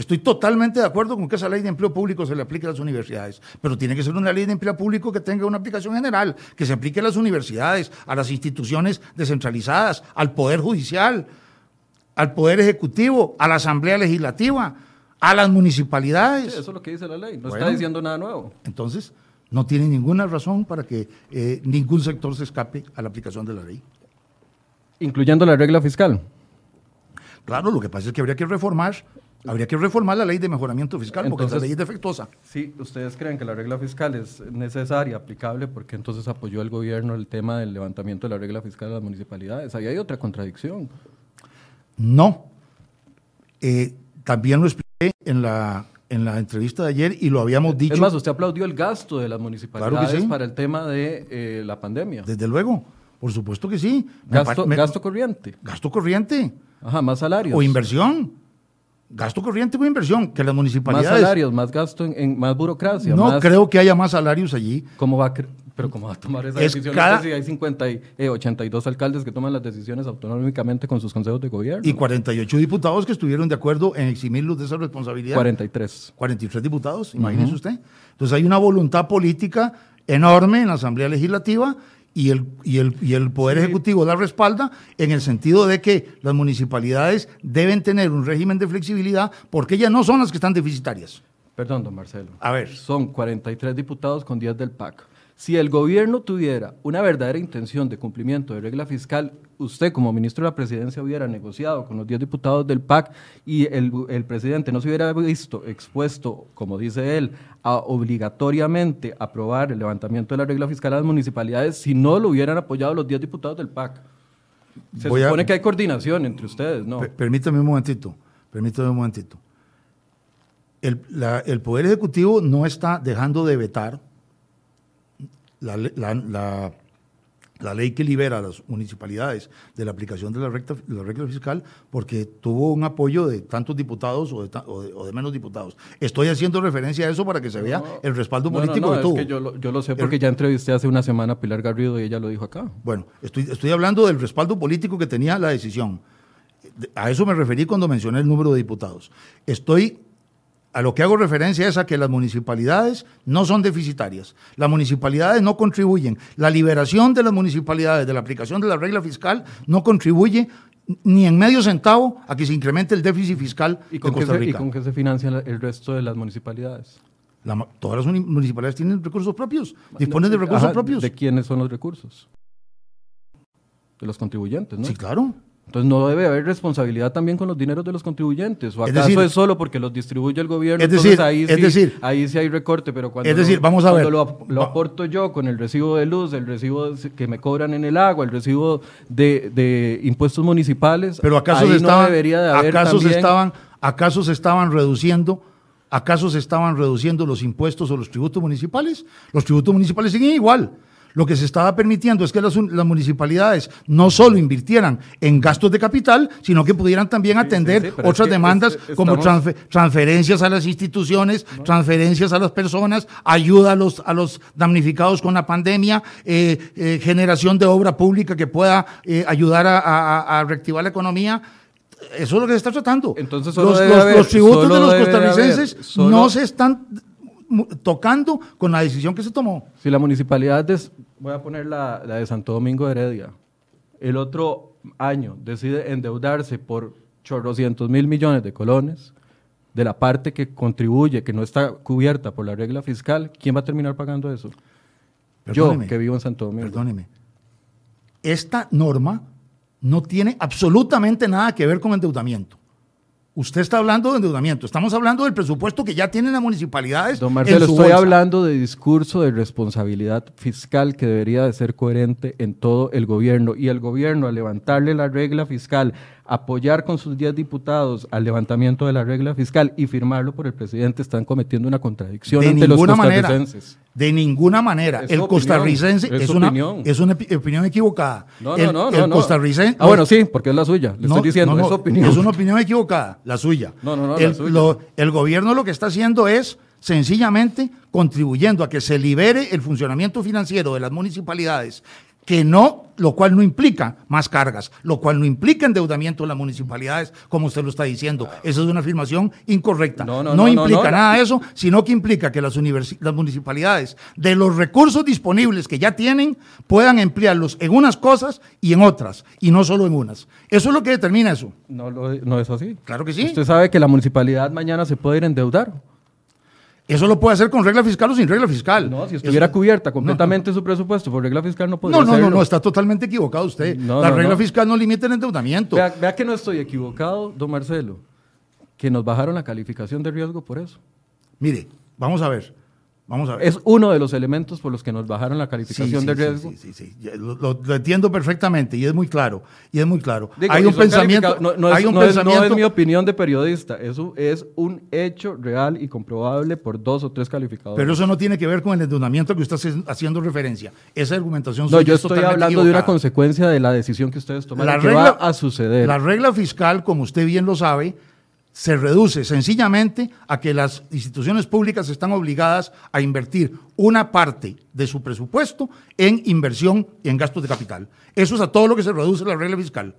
Estoy totalmente de acuerdo con que esa ley de empleo público se le aplique a las universidades, pero tiene que ser una ley de empleo público que tenga una aplicación general, que se aplique a las universidades, a las instituciones descentralizadas, al Poder Judicial, al Poder Ejecutivo, a la Asamblea Legislativa, a las Sí, municipalidades. eso es lo que dice la ley. No Bueno. está diciendo nada nuevo. Entonces, no tiene ninguna razón para que eh, ningún sector se escape a la aplicación de la ley. Incluyendo la regla fiscal. Claro, lo que pasa es que habría que reformar, habría que reformar la ley de mejoramiento fiscal, porque Entonces- esa ley es defectuosa. Sí, ustedes creen que la regla fiscal es necesaria, aplicable, porque entonces apoyó el gobierno el tema del levantamiento de la regla fiscal de las municipalidades. Ahí hay otra contradicción. No. Eh, también lo expliqué en la, en la entrevista de ayer y lo habíamos dicho. Es más, usted aplaudió el gasto de las municipalidades sí. para el tema de eh, la pandemia. Desde luego, por supuesto que sí. Gasto, me- gasto corriente. gasto corriente Ajá, más salarios. o inversión. Gasto corriente o inversión, que las Más municipalidades. salarios, más gasto en, en- más burocracia. no más- creo que haya más salarios allí. ¿Cómo va a pero cómo va a tomar esa Es decisión cada- si hay 50 y, eh, 82 alcaldes que toman las decisiones autonómicamente con sus consejos de gobierno? Y 48 diputados que estuvieron de acuerdo en eximirlos de esa responsabilidad. 43. 43 diputados, imagínese usted. Entonces hay una voluntad política enorme en la Asamblea Legislativa y el, y el, y el Poder Ejecutivo la respalda en el sentido de que las municipalidades deben tener un régimen de flexibilidad porque ellas no son las que están deficitarias. Perdón, don Marcelo. A ver. Son 43 diputados con 10 del PAC. Si el gobierno tuviera una verdadera intención de cumplimiento de regla fiscal, usted como ministro de la presidencia hubiera negociado con los 10 diputados del PAC y el, el, presidente no se hubiera visto expuesto, como dice él, a obligatoriamente aprobar el levantamiento de la regla fiscal a las municipalidades si no lo hubieran apoyado los 10 diputados del PAC. Se Voy a- supone que hay coordinación entre ustedes, ¿no? Per- Permítame un momentito, permítame un momentito. El, la- el Poder Ejecutivo no está dejando de vetar la, la- la- la ley que libera a las municipalidades de la aplicación de la, recta- de la regla fiscal porque tuvo un apoyo de tantos diputados o de, ta- o de- o de menos diputados. Estoy haciendo referencia a eso para que se vea el respaldo No, no, político no, que es tuvo. que yo lo, yo lo sé porque ya entrevisté hace una semana a Pilar Garrido y ella lo dijo acá. Bueno, estoy, estoy hablando del respaldo político que tenía la decisión. De- A eso me referí cuando mencioné el número de diputados. Estoy, a lo que hago referencia es a que las municipalidades no son deficitarias. Las municipalidades no contribuyen. La liberación de las municipalidades de la aplicación de la regla fiscal no contribuye ni en medio centavo a que se incremente el déficit fiscal ¿Y de con, qué Costa se, ¿Y Rica. con qué se financian el resto de las municipalidades? La todas las uni- municipalidades tienen recursos propios, disponen de recursos Ajá, propios. ¿De quiénes son los recursos? De los contribuyentes, ¿no? Sí, claro. Entonces no debe haber responsabilidad también con los dineros de los contribuyentes. ¿O acaso es, decir- solo porque los distribuye el gobierno? Es entonces decir- ahí, es sí, decir- ahí sí hay recorte, pero cuando, Es decir, lo, vamos a cuando ver. lo, ap- lo Va- aporto yo con el recibo de luz, el recibo que me cobran en el agua, el recibo de, de impuestos municipales, Pero acaso ahí se estaban, no debería de haber acaso se también- estaban, acaso se estaban reduciendo, acaso se estaban reduciendo los impuestos o los tributos municipales. Los tributos municipales siguen igual. Lo que se estaba permitiendo es que las, un- las municipalidades no solo invirtieran en gastos de capital, sino que pudieran también atender sí, otras que demandas es- como transferencias a las instituciones, transferencias a las personas, ayuda a los, a los damnificados con la pandemia, eh, eh, generación de obra pública que pueda eh, ayudar a, a- a reactivar la economía. Eso es lo que se está tratando. Entonces los, debe los- haber- los tributos de los costarricenses haber- solo- no se están tocando con la decisión que se tomó. Si la municipalidad, de, voy a poner la, la de Santo Domingo de Heredia, el otro año decide endeudarse por chorrocientos mil millones de colones, de la parte que contribuye, que no está cubierta por la regla fiscal, ¿quién va a terminar pagando eso? Perdóneme. Yo, que vivo en Santo Domingo. Perdóneme. Esta norma no tiene absolutamente nada que ver con endeudamiento. Usted está hablando de endeudamiento. Estamos hablando del presupuesto que ya tienen las municipalidades. Don en Marcelo, su estoy bolsa. hablando de discurso de responsabilidad fiscal que debería de ser coherente en todo el gobierno. Y el gobierno, al levantarle la regla fiscal, apoyar con sus 10 diputados al levantamiento de la regla fiscal y firmarlo por el presidente, están cometiendo una contradicción de ante los ninguna manera. De ninguna manera. Es el opinión, costarricense es una, opinión. es una opinión equivocada. No, el, no, no, el no, no. costarricense. Ah, bueno, sí, porque es la suya. Le No, estoy diciendo, no, es su opinión. Es una opinión equivocada, la suya. No, no, no, la el, suya. lo- el gobierno lo que está haciendo es sencillamente contribuyendo a que se libere el funcionamiento financiero de las municipalidades, que no, lo cual no implica más cargas, lo cual no implica endeudamiento de las municipalidades, como usted lo está diciendo. Esa es una afirmación incorrecta. No, no, no, no, implica no. nada de eso, sino que implica que las, las municipalidades, de los recursos disponibles que ya tienen, puedan emplearlos en unas cosas y en otras, y no solo en unas. Eso es lo que determina eso. No, lo- no es así. Claro que sí. Usted sabe que la municipalidad mañana se puede ir a endeudar. Eso lo puede hacer con regla fiscal o sin regla fiscal. No, si estuviera Eso- cubierta completamente su presupuesto por regla fiscal no podría No, no, no, hacerlo. no, está totalmente equivocado usted. No, la no, regla fiscal no limita el endeudamiento. Vea, vea que no estoy equivocado, don Marcelo, que nos bajaron la calificación de riesgo por eso. Mire, vamos a ver. Vamos a ver. Es uno de los elementos por los que nos bajaron la calificación sí, de riesgo. sí, sí, sí. Lo, lo- lo entiendo perfectamente y es muy claro. Y es muy claro. Digo, hay un pensamiento. No, no hay es, un no es- no pensamiento. es mi opinión de periodista, eso es un hecho real y comprobable por dos o tres calificadores. Pero eso no tiene que ver con el endeudamiento que usted está haciendo referencia. Esa argumentación no, yo es estoy hablando de una consecuencia de la decisión que ustedes tomaron, La que regla, va a suceder. La regla fiscal, como usted bien lo sabe, se reduce sencillamente a que las instituciones públicas están obligadas a invertir una parte de su presupuesto en inversión y en gastos de capital. Eso es a todo lo que se reduce la regla fiscal.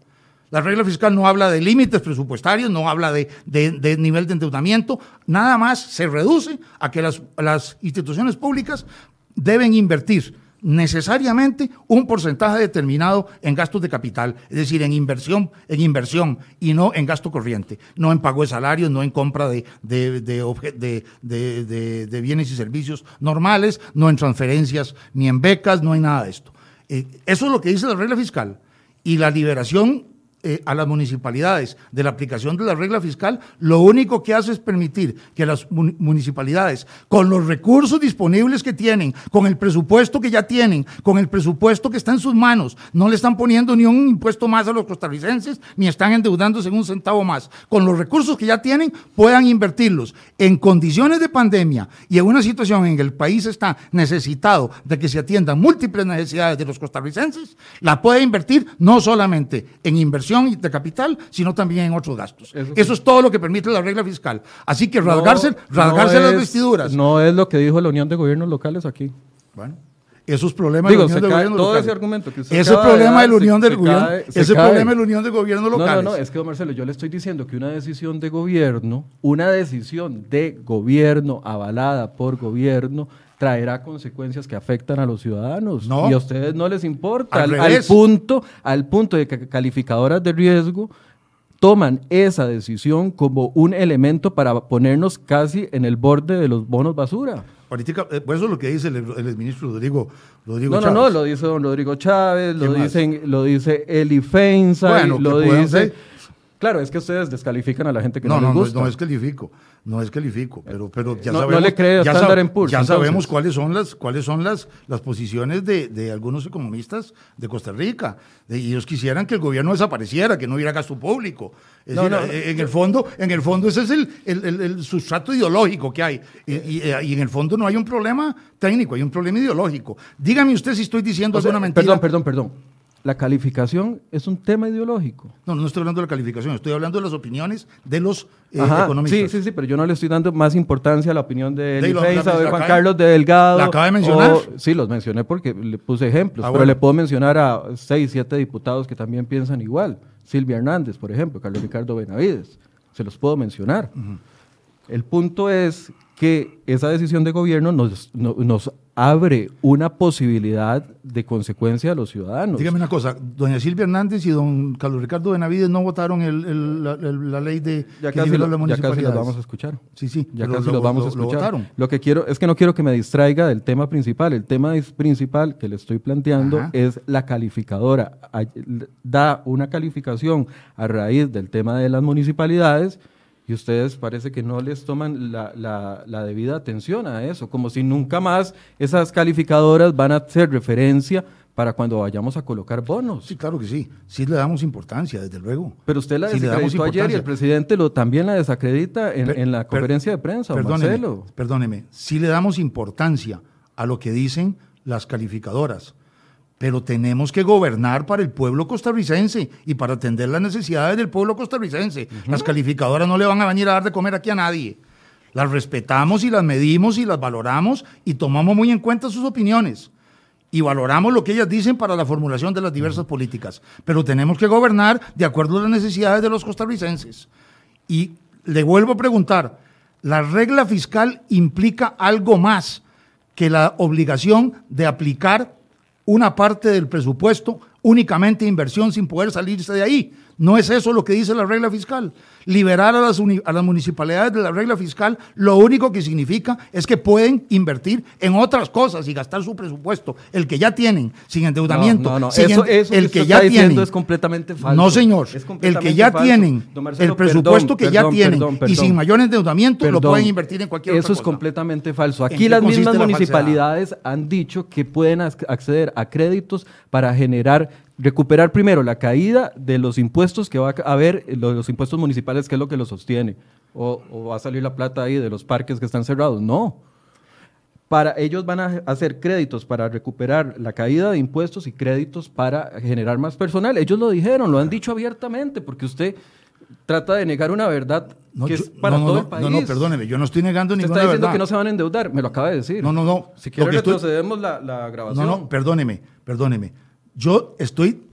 La regla fiscal no habla de límites presupuestarios, no habla de, de- nivel de endeudamiento, nada más se reduce a que las, las instituciones públicas deben invertir necesariamente un porcentaje determinado en gastos de capital, es decir, en inversión, en inversión y no en gasto corriente, no en pago de salarios, no en compra de, de, de, bienes y servicios normales, no en transferencias, ni en becas, no en nada de esto. Eh, eso es lo que dice la regla fiscal. Y la liberación eh, a las municipalidades de la aplicación de la regla fiscal, lo único que hace es permitir que las municipalidades, con los recursos disponibles que tienen, con el presupuesto que ya tienen, con el presupuesto que está en sus manos, no le están poniendo ni un impuesto más a los costarricenses, ni están endeudándose en un centavo más. Con los recursos que ya tienen, puedan invertirlos en condiciones de pandemia y en una situación en que el país está necesitado de que se atiendan múltiples necesidades de los costarricenses, la puede invertir no solamente en inversión, de capital, sino también en otros gastos. Eso, es todo lo que permite la regla fiscal. Así que rasgarse, rasgarse las vestiduras. No es lo que dijo la Unión de Gobiernos Locales aquí. Bueno. Esos problemas de la Unión de Gobiernos todo ese argumento que Ese problema de la Unión del Gobierno, ese problema de la Unión de Gobiernos locales. No, no, no, es que Marcelo, yo le estoy diciendo que una decisión de gobierno, una decisión de gobierno avalada por gobierno traerá consecuencias que afectan a los ciudadanos. Y a ustedes no les importa. Al, punto, al punto de que calificadoras de riesgo toman esa decisión como un elemento para ponernos casi en el borde de los bonos basura. Política, eh, por eso es lo que dice el, el ministro Rodrigo, Rodrigo no, Chávez. No, no, lo dice don Rodrigo Chávez, lo, dicen, lo dice Eli Feinstein, lo dice... Claro, es que ustedes descalifican a la gente que no, no les gusta. No, no es califico, no es califico, pero, pero ya sabemos. No le cree ya, sab ya sabemos cuáles son las, cuáles son las, las posiciones de, de algunos economistas de Costa Rica. De, ellos quisieran que el gobierno desapareciera, que no hubiera gasto público. Es decir, eh, en el fondo, en el fondo ese es el, el, el, sustrato ideológico que hay. Y, y, eh, y, en el fondo no hay un problema técnico, hay un problema ideológico. Dígame usted si estoy diciendo alguna mentira. Perdón, perdón, perdón la calificación es un tema ideológico. No, no estoy hablando de la calificación, estoy hablando de las opiniones de los eh, economistas. Sí, sí, sí, pero yo no le estoy dando más importancia a la opinión de Eli de Juan Carlos de Delgado. ¿La acaba de mencionar? sí, los mencioné porque le puse ejemplos, ah, pero le puedo mencionar a seis, siete diputados que también piensan igual. Silvia Hernández, por ejemplo, Carlos Ricardo Benavides, se los puedo mencionar. El punto es que esa decisión de gobierno nos, nos abre una posibilidad de consecuencia a los ciudadanos. Dígame una cosa, doña Silvia Hernández y don Carlos Ricardo Benavides no votaron el, la, ley de ya casi, lo, ya casi los vamos a escuchar. Sí, sí. Ya casi los vamos a escuchar. Lo, que quiero es que no quiero que me distraiga del tema principal. El tema principal que le estoy planteando es la calificadora. Da una calificación a raíz del tema de las municipalidades y ustedes parece que no les toman la, la, debida atención a eso, como si nunca más esas calificadoras van a hacer referencia para cuando vayamos a colocar bonos. Sí, claro que sí. Sí le damos importancia, desde luego. Pero usted la desacreditó ayer y el presidente lo, también la desacredita en, en la conferencia de prensa, perdóneme, Marcelo. Perdóneme, sí le damos importancia a lo que dicen las calificadoras pero tenemos que gobernar para el pueblo costarricense y para atender las necesidades del pueblo costarricense. Las calificadoras no le van a venir a dar de comer aquí a nadie. Las respetamos y las medimos y las valoramos y tomamos muy en cuenta sus opiniones y valoramos lo que ellas dicen para la formulación de las diversas políticas. Pero tenemos que gobernar de acuerdo a las necesidades de los costarricenses. Y le vuelvo a preguntar, ¿la regla fiscal implica algo más que la obligación de aplicar una parte del presupuesto únicamente inversión sin poder salirse de ahí. No es eso lo que dice la regla fiscal. Liberar a las, a las, municipalidades de la regla fiscal lo único que significa es que pueden invertir en otras cosas y gastar su presupuesto, el que ya tienen, sin endeudamiento. No, no, Eso, el que, ya tienen es completamente falso. No, señor. el que ya tienen, el presupuesto que ya tienen y sin mayor endeudamiento lo pueden invertir en cualquier Eso otra es completamente falso. Aquí las mismas municipalidades han dicho que pueden acceder a créditos para generar recuperar primero la caída de los impuestos que va a haber, los, impuestos municipales, que es lo que los sostiene, o, va a salir la plata ahí de los parques que están cerrados. No. Para ellos van a hacer créditos para recuperar la caída de impuestos y créditos para generar más personal. Ellos lo dijeron, lo han dicho abiertamente, porque usted trata de negar una verdad que es para todo el país. No, no, perdóneme, yo no estoy negando ninguna verdad. está diciendo que no se van a endeudar, me lo acaba de decir. No, no, no. Si quiere retrocedemos la, la, grabación. No, no, perdóneme, perdóneme. Yo estoy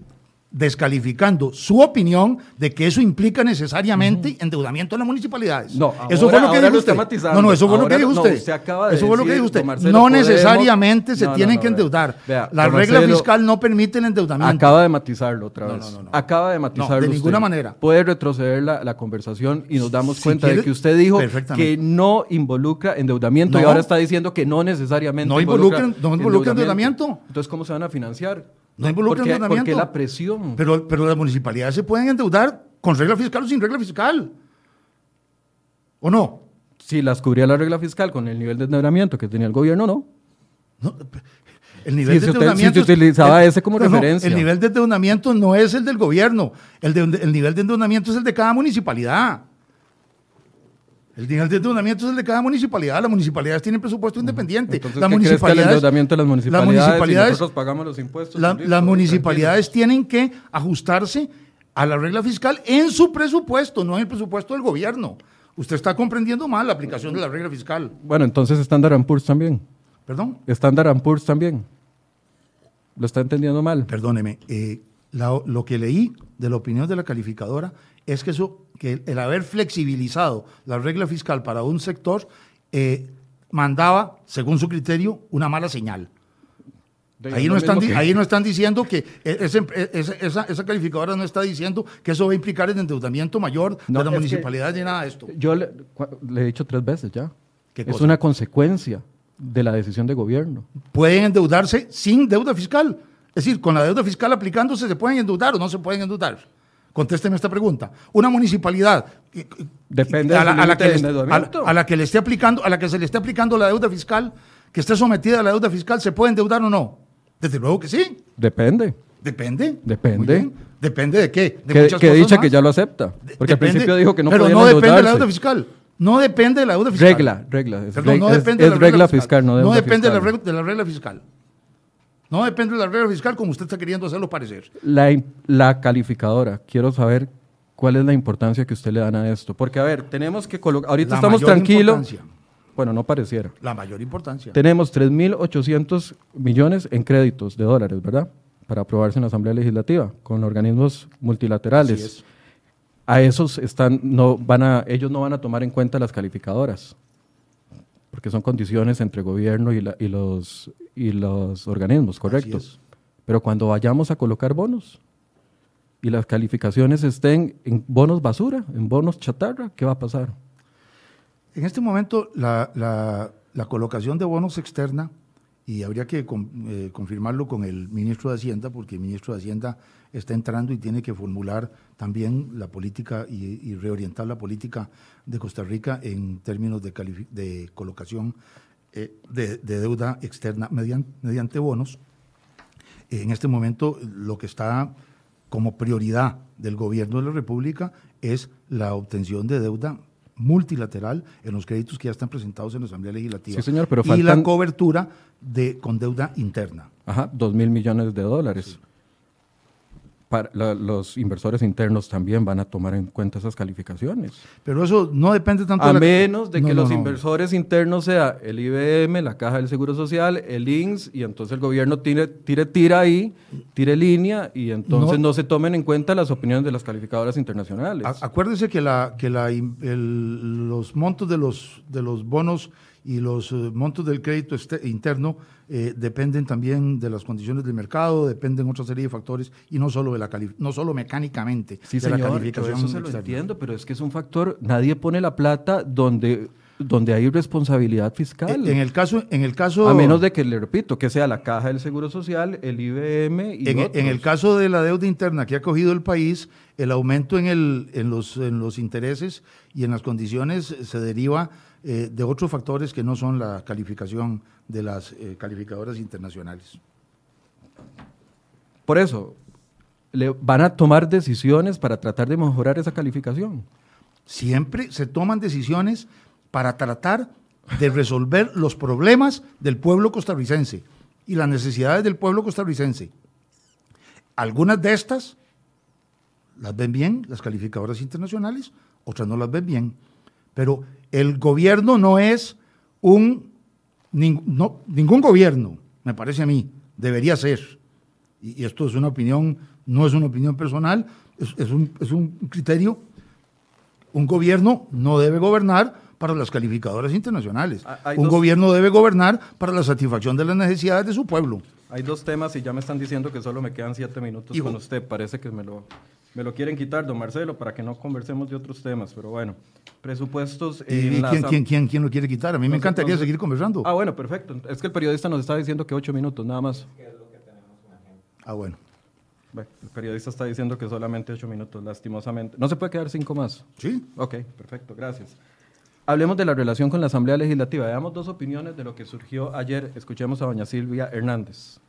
descalificando su opinión de que eso implica necesariamente endeudamiento de las municipalidades. No, eso fue lo que dijo usted. No, no, eso fue lo que dijo no, usted. acaba de eso fue lo que dijo usted. Marcelo, no podemos- necesariamente se No, no, tienen no, que endeudar. Vea, la regla Marcelo- fiscal no permite el endeudamiento. Acaba de matizarlo otra No, vez. no, no, no. Acaba de matizarlo. de ninguna usted. manera. Puede retroceder la, la conversación y nos damos Si cuenta de que usted dijo que no involucra endeudamiento y No. ahora está diciendo que no necesariamente No involucra- no involucra endeudamiento. Entonces, ¿cómo se van a financiar? No involucra ¿Por qué- endeudamiento. ¿Por qué la presión? Pero, pero las municipalidades se pueden endeudar con regla fiscal o sin regla fiscal. ¿O no? si las cubría la regla fiscal con el nivel de endeudamiento que tenía el gobierno, no. No, El nivel de endeudamiento. si utilizaba ese como no, no, referencia. el nivel de endeudamiento no es el del gobierno. El, de- el nivel de endeudamiento es el de cada municipalidad. El endeudamiento es el de cada municipalidad. Las municipalidades tienen presupuesto independiente. Entonces, las ¿qué que el municipalidades, endeudamiento de las municipalidades, las municipalidades- nosotros pagamos los impuestos? la- listo, las municipalidades tienen que ajustarse a la regla fiscal en su presupuesto, no en el presupuesto del gobierno. Usted está comprendiendo mal la aplicación de la regla fiscal. Bueno, entonces Standard Poor's también. ¿Perdón? Standard Poor's también. Lo está entendiendo mal. Perdóneme, eh, la- lo que leí de la opinión de la calificadora es que, eso, que el, haber flexibilizado la regla fiscal para un sector eh, mandaba, según su criterio, una mala señal. Ahí no, están, que- ahí no están diciendo que e- ese- e- esa, esa- esa calificadora no está diciendo que eso va a implicar el endeudamiento mayor No, de la municipalidad ni nada de esto. Yo le, le he dicho tres veces ya. ¿Qué Es cosa? una consecuencia de la decisión de gobierno. Pueden endeudarse sin deuda fiscal. Es decir, con la deuda fiscal aplicándose, ¿se pueden endeudar o no se pueden endeudar? Contésteme esta pregunta. Una municipalidad Depende a la, a que a la- endeudamiento. a la que le esté aplicando, a la que se le esté aplicando la deuda fiscal, que esté sometida a la deuda fiscal, ¿se puede endeudar o no? Desde luego que sí. Depende. Depende. Depende. Depende de qué. De Que, muchas que cosas dicha más. que ya lo acepta. Porque al principio dijo que no pero no depende de la deuda fiscal. No depende de la deuda fiscal. Regla, regla. Es, Perdón, no es- depende de la regla fiscal, no deuda depende la, de la regla fiscal. No depende de la regla fiscal como usted está queriendo hacerlo parecer. La, calificadora, quiero saber cuál es la importancia que usted le dan a esto. Porque, a ver, tenemos que colocar. Ahorita La estamos mayor tranquilos. importancia. Bueno, no pareciera. La mayor importancia. Tenemos 3.800 millones en créditos de dólares, ¿verdad? Para aprobarse en la Asamblea Legislativa con organismos multilaterales. Así es. A esos están, no van a, ellos no van a tomar en cuenta las calificadoras, porque son condiciones entre gobierno y, la- y los, y los organismos, correcto. Pero cuando vayamos a colocar bonos y las calificaciones estén en bonos basura, en bonos chatarra, ¿qué va a pasar? En este momento, la, la- la colocación de bonos externa, y habría que con- eh, confirmarlo con el ministro de Hacienda, porque el ministro de Hacienda está entrando y tiene que formular también la política y, y reorientar la política de Costa Rica en términos de, de colocación eh, de, de deuda externa median- mediante bonos. En este momento, lo que está como prioridad del gobierno de la República es la obtención de deuda multilateral en los créditos que ya están presentados en la Asamblea Legislativa. Sí, señor, pero y la cobertura de, con deuda interna. Ajá, dos mil millones de dólares. Para, la- los inversores internos también van a tomar en cuenta esas calificaciones. Pero eso no depende tanto A de la... menos de No, que no, los no. inversores internos sea el IBM, la Caja del Seguro Social, el INSS, y entonces el gobierno tire, tire tira ahí, tire línea, y entonces No. se tomen en cuenta las opiniones de las calificadoras internacionales. A- Acuérdese que, la, que la el- los montos de los, de los bonos y los eh, montos del crédito este- interno eh, dependen también de las condiciones del mercado, dependen otra serie de factores y no solo, de la no solo mecánicamente Sí, de la señor, yo calificación. eso se lo externa. entiendo, pero es que es un factor, nadie pone la plata donde, donde hay responsabilidad fiscal. En el caso, en el caso, a menos de que, le repito, que sea la Caja del Seguro Social, el IBM y en, otros. en el caso de la deuda interna que ha cogido el país, el aumento en, el, en, los, en los intereses y en las condiciones se deriva eh, de otros factores que no son la calificación de las eh, calificadoras internacionales. Por eso, le van a tomar decisiones para tratar de mejorar esa calificación. Siempre se toman decisiones para tratar de resolver los problemas del pueblo costarricense y las necesidades del pueblo costarricense. Algunas de estas las ven bien las calificadoras internacionales, otras no las ven bien. Pero el gobierno no es un, ning- no, ningún gobierno, me parece a mí, debería ser, y, y esto es una opinión no es una opinión personal, es, un, es un criterio. Un gobierno no debe gobernar para las calificadoras internacionales. Ah, un gobierno debe gobernar para la satisfacción de las necesidades de su pueblo. Hay dos temas y ya me están diciendo que solo me quedan siete minutos con usted. Parece que me lo, me lo quieren quitar, don Marcelo, para que no conversemos de otros temas. Pero bueno, presupuestos. ¿Y, quién, quién, quién, lo quiere quitar? A mí me encantaría seguir conversando. Ah, bueno, perfecto. Es que el periodista nos está diciendo que ocho minutos, nada más. Ah, bueno. bueno. El periodista está diciendo que solamente ocho minutos, lastimosamente. ¿No se puede quedar cinco más? Sí. Ok, perfecto, gracias. Hablemos de la relación con la Asamblea Legislativa. Veamos dos opiniones de lo que surgió ayer. Escuchemos a doña Silvia Hernández.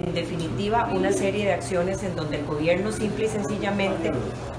En definitiva, una serie de acciones en donde el gobierno simple y sencillamente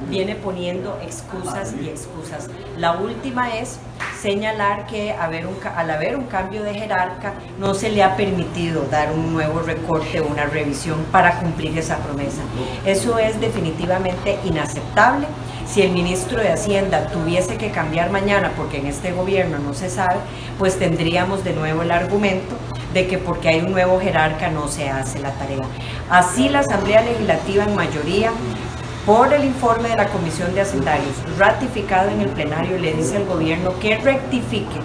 viene poniendo excusas y excusas. La última es señalar que al haber un cambio de jerarca no se le ha permitido dar un nuevo recorte o una revisión para cumplir esa promesa. Eso es definitivamente inaceptable. Si el ministro de Hacienda tuviese que cambiar mañana, porque en este gobierno no se sabe, pues tendríamos de nuevo el argumento de que porque hay un nuevo jerarca no se hace la tarea. Así la Asamblea Legislativa en mayoría por el informe de la Comisión de Hacendarios ratificado en el plenario le dice al gobierno que rectifique,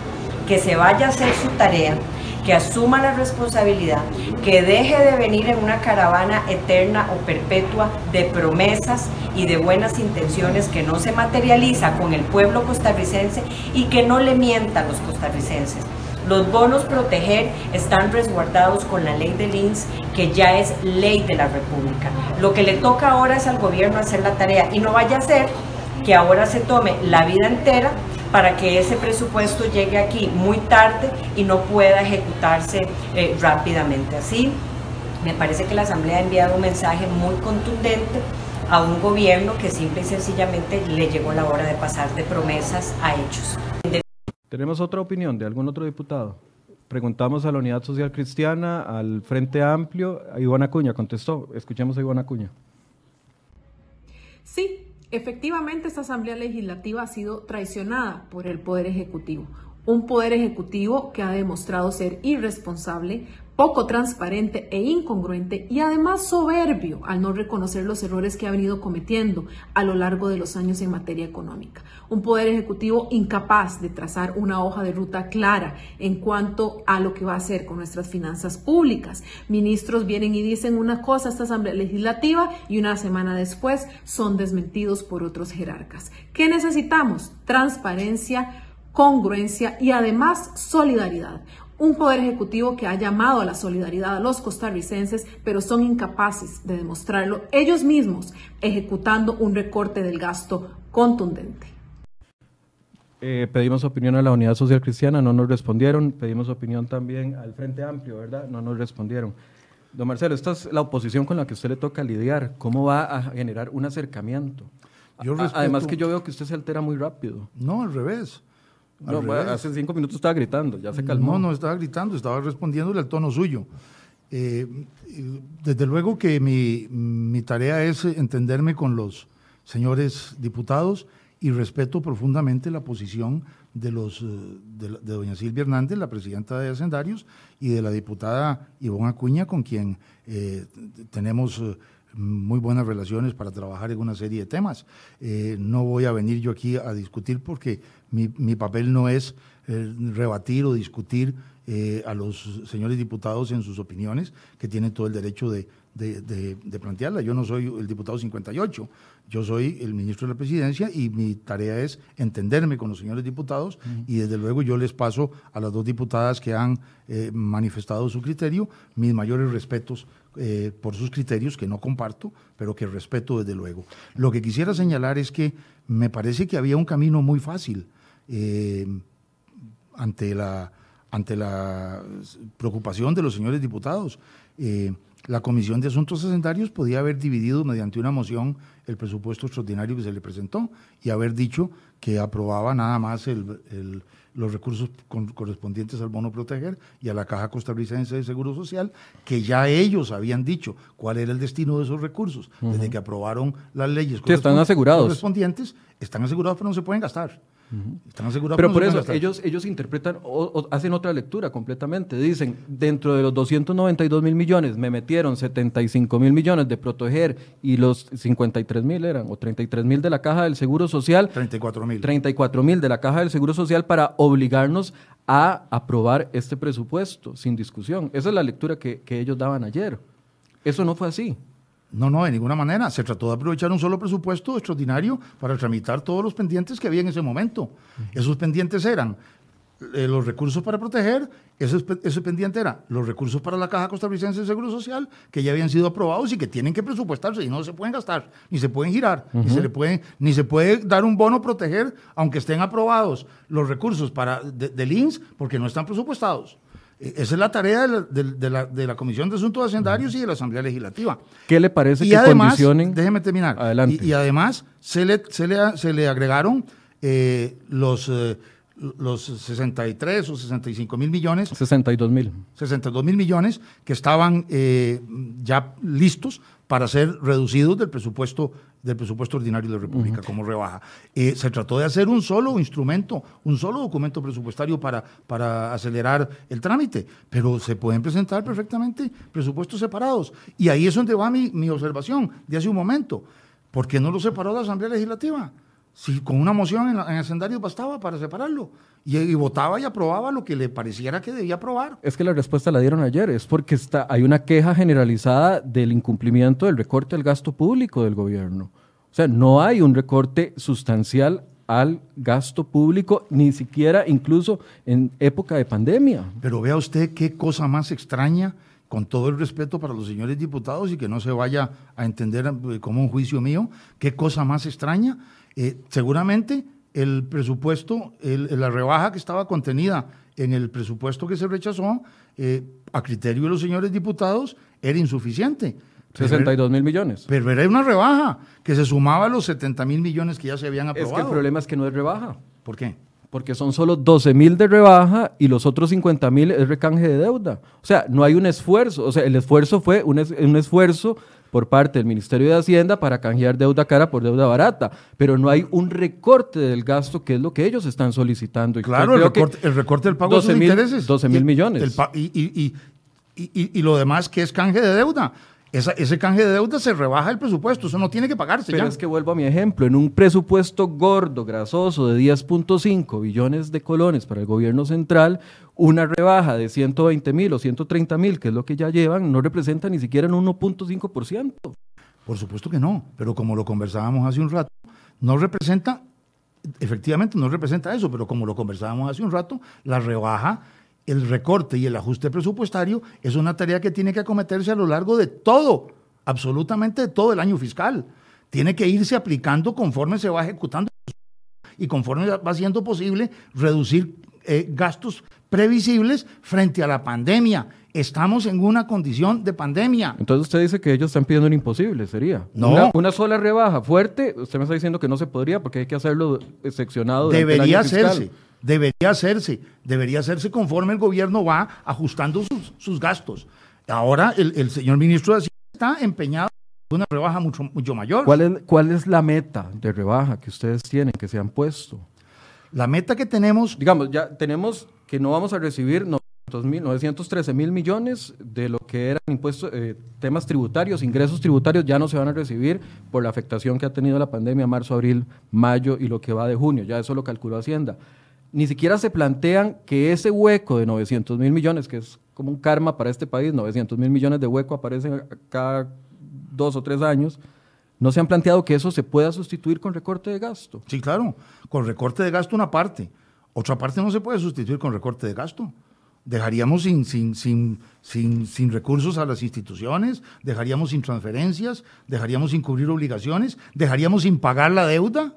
que se vaya a hacer su tarea, que asuma la responsabilidad, que deje de venir en una caravana eterna o perpetua de promesas y de buenas intenciones que no se materializa con el pueblo costarricense y que no le mienta a los costarricenses. Los bonos proteger están resguardados con la ley del INS, que ya es ley de la República. Lo que le toca ahora es al gobierno hacer la tarea y no vaya a ser que ahora se tome la vida entera para que ese presupuesto llegue aquí muy tarde y no pueda ejecutarse eh, rápidamente. Así, me parece que la Asamblea ha enviado un mensaje muy contundente a un gobierno que simple y sencillamente le llegó la hora de pasar de promesas a hechos. ¿Tenemos otra opinión de algún otro diputado? Preguntamos a la Unidad Social Cristiana, al Frente Amplio. A Iván Acuña contestó. Escuchemos a Iván Acuña. Sí, efectivamente esta Asamblea Legislativa ha sido traicionada por el Poder Ejecutivo. Un Poder Ejecutivo que ha demostrado ser irresponsable, poco transparente e incongruente y además soberbio al no reconocer los errores que ha venido cometiendo a lo largo de los años en materia económica. Un poder ejecutivo incapaz de trazar una hoja de ruta clara en cuanto a lo que va a hacer con nuestras finanzas públicas. Ministros vienen y dicen una cosa a esta Asamblea Legislativa y una semana después son desmentidos por otros jerarcas. ¿Qué necesitamos? Transparencia congruencia y además solidaridad un poder ejecutivo que ha llamado a la solidaridad a los costarricenses, pero son incapaces de demostrarlo ellos mismos, ejecutando un recorte del gasto contundente. Eh, pedimos opinión a la Unidad Social Cristiana, no nos respondieron. Pedimos opinión también al Frente Amplio, ¿verdad? No nos respondieron. Don Marcelo, esta es la oposición con la que usted le toca lidiar. ¿Cómo va a generar un acercamiento? Además que yo veo que usted se altera muy rápido. No, al revés. No, hace cinco minutos estaba gritando, ya se calmó. No, no estaba gritando, estaba respondiéndole al tono suyo. Eh, desde luego que mi, mi, tarea es entenderme con los señores diputados y respeto profundamente la posición de, los, eh, de, doña Silvia Hernández, la presidenta de Hacendarios, y de la diputada Ivonne Acuña, con quien eh, tenemos muy buenas relaciones para trabajar en una serie de temas. Eh, no voy a venir yo aquí a discutir porque mi, mi papel no es eh, rebatir o discutir eh, a los señores diputados en sus opiniones, que tienen todo el derecho de, de, de, plantearla. Yo no soy el diputado 58, yo soy el ministro de la presidencia y mi tarea es entenderme con los señores diputados y desde luego yo les paso a las dos diputadas que han manifestado su criterio mis mayores respetos eh, por sus criterios que no comparto, pero que respeto desde luego. Lo que quisiera señalar es que me parece que había un camino muy fácil eh, ante, la, ante la preocupación de los señores diputados. Eh, la Comisión de Asuntos Hacendarios podía haber dividido mediante una moción el presupuesto extraordinario que se le presentó y haber dicho que aprobaba nada más el los recursos correspondientes al bono proteger y a la Caja Costarricense de Seguro Social, que ya ellos habían dicho cuál era el destino de esos recursos, desde que aprobaron las leyes están asegurados. correspondientes, están asegurados pero no se pueden gastar. Están asegurados Pero por eso ellos, ellos interpretan o, o hacen otra lectura completamente. Dicen, dentro de los 292 mil millones me metieron 75 mil millones de proteger y los 53 mil eran, o 33 mil de la caja del Seguro Social, 34 mil. 34 mil de la caja del Seguro Social para obligarnos a aprobar este presupuesto sin discusión. Esa es la lectura que, que ellos daban ayer. Eso no fue así. No, no, de ninguna manera. Se trató de aprovechar un solo presupuesto extraordinario para tramitar todos los pendientes que había en ese momento. Esos pendientes eran eh, los recursos para proteger, ese, pe- ese pendiente era los recursos para la Caja Costarricense de Seguro Social, que ya habían sido aprobados y que tienen que presupuestarse y no se pueden gastar, ni se pueden girar, ni, se le pueden, ni se puede dar un bono proteger, aunque estén aprobados los recursos para, de- del INS, porque no están presupuestados. Esa es la tarea de la, de- de la- de la Comisión de Asuntos Hacendarios y de la Asamblea Legislativa. ¿Qué le parece Y que además, condicionen? déjeme terminar. Adelante. Y, y además se le, se le, se le agregaron eh, los, eh, los 63 o 65 mil millones 62 mil. 62 mil millones que estaban eh, ya listos para ser reducidos del presupuesto del presupuesto ordinario de la República como rebaja. Eh, se trató de hacer un solo instrumento, un solo documento presupuestario para, para acelerar el trámite, pero se pueden presentar perfectamente presupuestos separados. Y ahí es donde va mi, mi observación de hace un momento. ¿Por qué no lo separó la Asamblea Legislativa? Si con una moción en, la- en hacendarios bastaba para separarlo. Y, y votaba y aprobaba lo que le pareciera que debía aprobar. Es que la respuesta la dieron ayer, es porque está, hay una queja generalizada del incumplimiento del recorte del gasto público del gobierno. O sea, no hay un recorte sustancial al gasto público, ni siquiera incluso en época de pandemia. Pero vea usted qué cosa más extraña, con todo el respeto para los señores diputados y que no se vaya a entender eh, como un juicio mío, qué cosa más extraña. Eh, seguramente el presupuesto, el- la rebaja que estaba contenida en el presupuesto que se rechazó, eh, a criterio de los señores diputados, era insuficiente. Pero era- 62 mil millones. Pero era una rebaja que se sumaba a los 70 mil millones que ya se habían Es aprobado. que el problema es que no es rebaja, ¿Por qué? porque son solo 12 mil de rebaja y los otros 50 mil es recanje de deuda. O sea, no hay un esfuerzo, o sea, el esfuerzo fue un, es- un esfuerzo por parte del Ministerio de Hacienda para canjear deuda cara por deuda barata, pero no hay un recorte del gasto que es lo que ellos están solicitando. Y Claro, el recorte, el recorte del pago de sus 12 mil- intereses. 12 mil millones. el y- y- y- y lo demás que es canje de deuda. Esa- ese canje de deuda se rebaja el presupuesto, eso no tiene que pagarse Pero ya. es que vuelvo a mi ejemplo, en un presupuesto gordo, grasoso de 10.5 billones de colones para el gobierno central, una rebaja de 120 mil o 130 mil, que es lo que ya llevan, no representa ni siquiera un 1.5%. Por supuesto que no, pero como lo conversábamos hace un rato, no representa, efectivamente no representa eso, pero como lo conversábamos hace un rato, la rebaja, el recorte y el ajuste presupuestario es una tarea que tiene que acometerse a lo largo de todo, absolutamente de todo el año fiscal. Tiene que irse aplicando conforme se va ejecutando y conforme va siendo posible reducir eh, gastos previsibles frente a la pandemia. Estamos en una condición de pandemia. Entonces usted dice que ellos están pidiendo un imposible, sería. No. Una, una sola rebaja fuerte, usted me está diciendo que no se podría porque hay que hacerlo seccionado. el Debería año fiscal. Debería hacerse, debería hacerse conforme el gobierno va ajustando sus, sus gastos. Ahora el, el señor ministro de Hacienda está empeñado en una rebaja mucho, mucho mayor. ¿Cuál es, ¿Cuál es la meta de rebaja que ustedes tienen, que se han puesto? La meta que tenemos, Digamos, ya tenemos que no vamos a recibir 900 mil, 913 mil millones de lo que eran impuestos, eh, temas tributarios, ingresos tributarios, ya no se van a recibir por la afectación que ha tenido la pandemia marzo, abril, mayo y lo que va de junio. Ya eso lo calculó Hacienda. Ni siquiera se plantean que ese hueco de 900 mil millones, que es como un karma para este país, 900 mil millones de hueco aparecen cada dos o tres años, no se han planteado que eso se pueda sustituir con recorte de gasto. sí, claro, con recorte de gasto una parte, otra parte no se puede sustituir con recorte de gasto. Dejaríamos sin, sin, sin, sin, sin recursos a las instituciones, dejaríamos sin transferencias, dejaríamos sin cubrir obligaciones, dejaríamos sin pagar la deuda.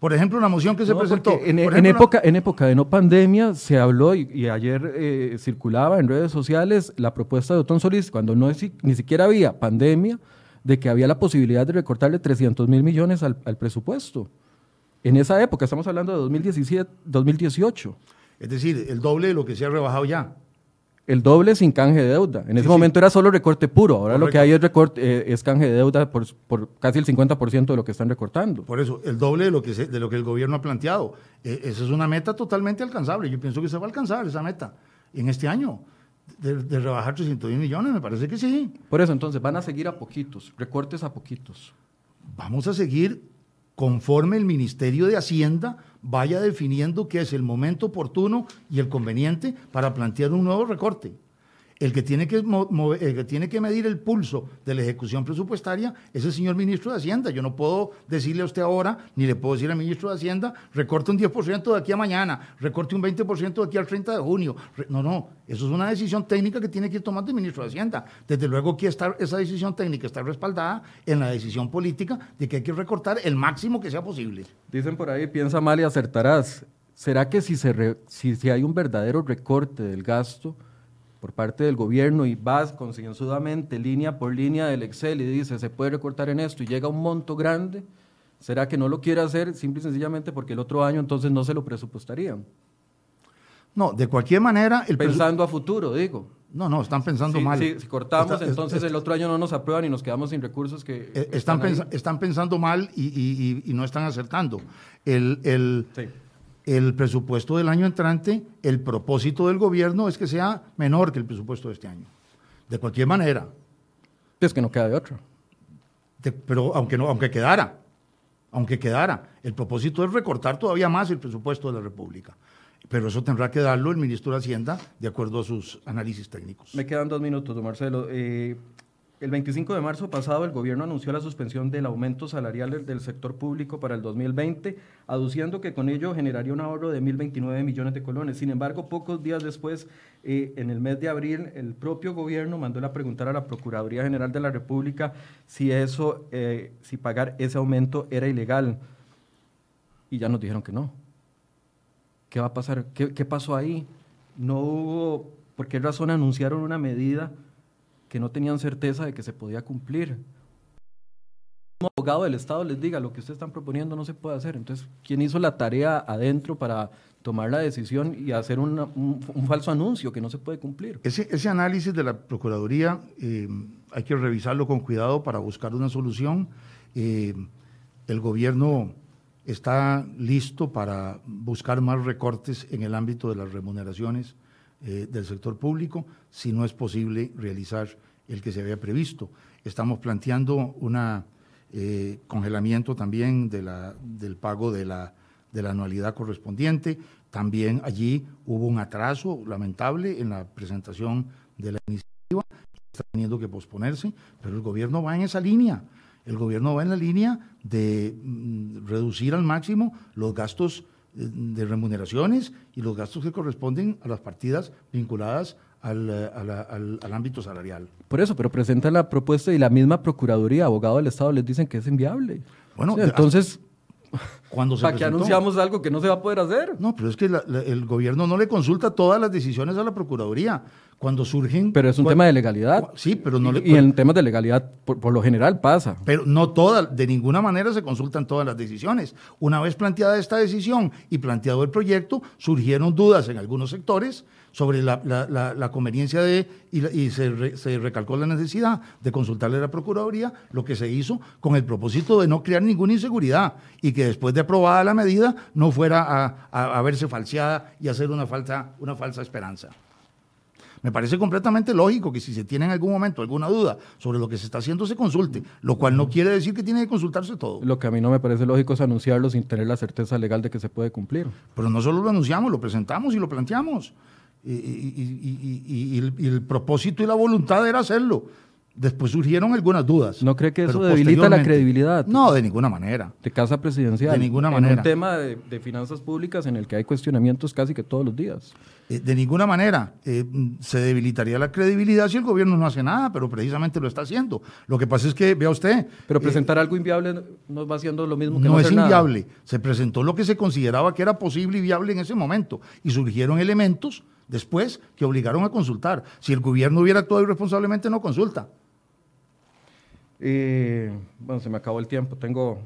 Por ejemplo, la moción que se No, presentó. En, la- época, en época de no pandemia se habló y, y ayer eh, circulaba en redes sociales la propuesta de Otón Solís, cuando no es- ni siquiera había pandemia, de que había la posibilidad de recortarle 300 mil millones al, al presupuesto. En esa época, estamos hablando de 2017, 2018. Es decir, el doble de lo que se ha rebajado ya. El doble sin canje de deuda. En ese momento era solo recorte puro, ahora lo que hay es, recorte, eh, es canje de deuda por, casi el 50% de lo que están recortando. Por eso, el doble de lo que, de lo que el gobierno ha planteado. Eh, esa es una meta totalmente alcanzable. Yo pienso que se va a alcanzar esa meta en este año. De, de rebajar 300 millones, me parece que sí. Por eso, entonces, van a seguir a poquitos, recortes a poquitos. Vamos a seguir conforme el Ministerio de Hacienda vaya definiendo qué es el momento oportuno y el conveniente para plantear un nuevo recorte. El que, tiene que el que tiene que medir el pulso de la ejecución presupuestaria es el señor ministro de Hacienda. Yo no puedo decirle a usted ahora, ni le puedo decir al ministro de Hacienda, recorte un 10% de aquí a mañana, recorte un 20% de aquí al 30 de junio. No, no, eso es una decisión técnica que tiene que ir tomando el ministro de Hacienda. Desde luego que esa decisión técnica está respaldada en la decisión política de que hay que recortar el máximo que sea posible. Dicen por ahí, piensa mal y acertarás. ¿Será que si, se si, si hay un verdadero recorte del gasto, por parte del gobierno y vas concienzudamente línea por línea del Excel y dice se puede recortar en esto y llega un monto grande, ¿será que no lo quiere hacer simple y sencillamente porque el otro año entonces no se lo presupuestarían? No, de cualquier manera... El pensando a futuro, digo. No, no, están pensando mal. si cortamos, entonces el otro año no nos aprueban y nos quedamos sin recursos que... Eh, están, están, pensando mal y, no están acertando. El, el, el presupuesto del año entrante, el propósito del gobierno es que sea menor que el presupuesto de este año. De cualquier manera. Es que no queda de otro. pero aunque, no, aunque quedara, aunque quedara, el propósito es recortar todavía más el presupuesto de la República. Pero eso tendrá que darlo el ministro de Hacienda de acuerdo a sus análisis técnicos. Me quedan dos minutos, don Marcelo. Eh, el 25 de marzo pasado, el gobierno anunció la suspensión del aumento salarial del sector público para el 2020, aduciendo que con ello generaría un ahorro de 1.029 millones de colones. Sin embargo, pocos días después, eh, en el mes de abril, el propio gobierno mandó a preguntar a la Procuraduría General de la República si eso, eh, si pagar ese aumento era ilegal. Y ya nos dijeron que no. ¿Qué va a pasar? ¿Qué, qué pasó ahí? No hubo, ¿por qué razón anunciaron una medida? Que no tenían certeza de que se podía cumplir. Un abogado del Estado les diga lo que ustedes están proponiendo no se puede hacer. Entonces, ¿quién hizo la tarea adentro para tomar la decisión y hacer un, falso anuncio que no se puede cumplir? Ese, ese análisis de la Procuraduría eh, hay que revisarlo con cuidado para buscar una solución. Eh, el gobierno está listo para buscar más recortes en el ámbito de las remuneraciones eh, del sector público si no es posible realizar el que se había previsto. Estamos planteando un eh, congelamiento también de la, del pago de la, de la anualidad correspondiente. También allí hubo un atraso lamentable en la presentación de la iniciativa, está teniendo que posponerse, pero el gobierno va en esa línea. El gobierno va en la línea de mm, reducir al máximo los gastos de remuneraciones y los gastos que corresponden a las partidas vinculadas al, eh, al, ámbito salarial. Por eso, pero presenta la propuesta y la misma Procuraduría, abogado del Estado, les dicen que es inviable. Bueno, entonces, cuando ¿para qué anunciamos algo que no se va a poder hacer? No, pero es que el gobierno no le consulta todas las decisiones a la Procuraduría cuando surgen... Pero es un tema de legalidad. Sí, pero no le... Y en temas de legalidad, por, lo general, pasa. Pero no todas, de ninguna manera se consultan todas las decisiones. Una vez planteada esta decisión y planteado el proyecto, surgieron dudas en algunos sectores sobre la, conveniencia de, y, se, se, recalcó la necesidad de consultarle a la Procuraduría, lo que se hizo con el propósito de no crear ninguna inseguridad y que después de aprobada la medida no fuera a, a verse falseada y hacer una falsa, una falsa esperanza. Me parece completamente lógico que si se tiene en algún momento alguna duda sobre lo que se está haciendo, se consulte, lo cual no quiere decir que tiene que consultarse todo. Lo que a mí no me parece lógico es anunciarlo sin tener la certeza legal de que se puede cumplir. Pero no solo lo anunciamos, lo presentamos y lo planteamos. Y, el, propósito y la voluntad era hacerlo. Después surgieron algunas dudas. ¿No cree que eso debilita la credibilidad? No, de ninguna manera. De casa presidencial. De ninguna manera. En un tema de, de finanzas públicas en el que hay cuestionamientos casi que todos los días. Eh, de ninguna manera eh, se debilitaría la credibilidad si el gobierno no hace nada, pero precisamente lo está haciendo. Lo que pasa es que, vea usted... Pero eh, presentar algo inviable no va haciendo lo mismo que no, no es inviable. Se presentó lo que se consideraba que era posible y viable en ese momento y surgieron elementos después que obligaron a consultar. Si el gobierno hubiera actuado irresponsablemente, no consulta. bueno, se me acabó el tiempo. Tengo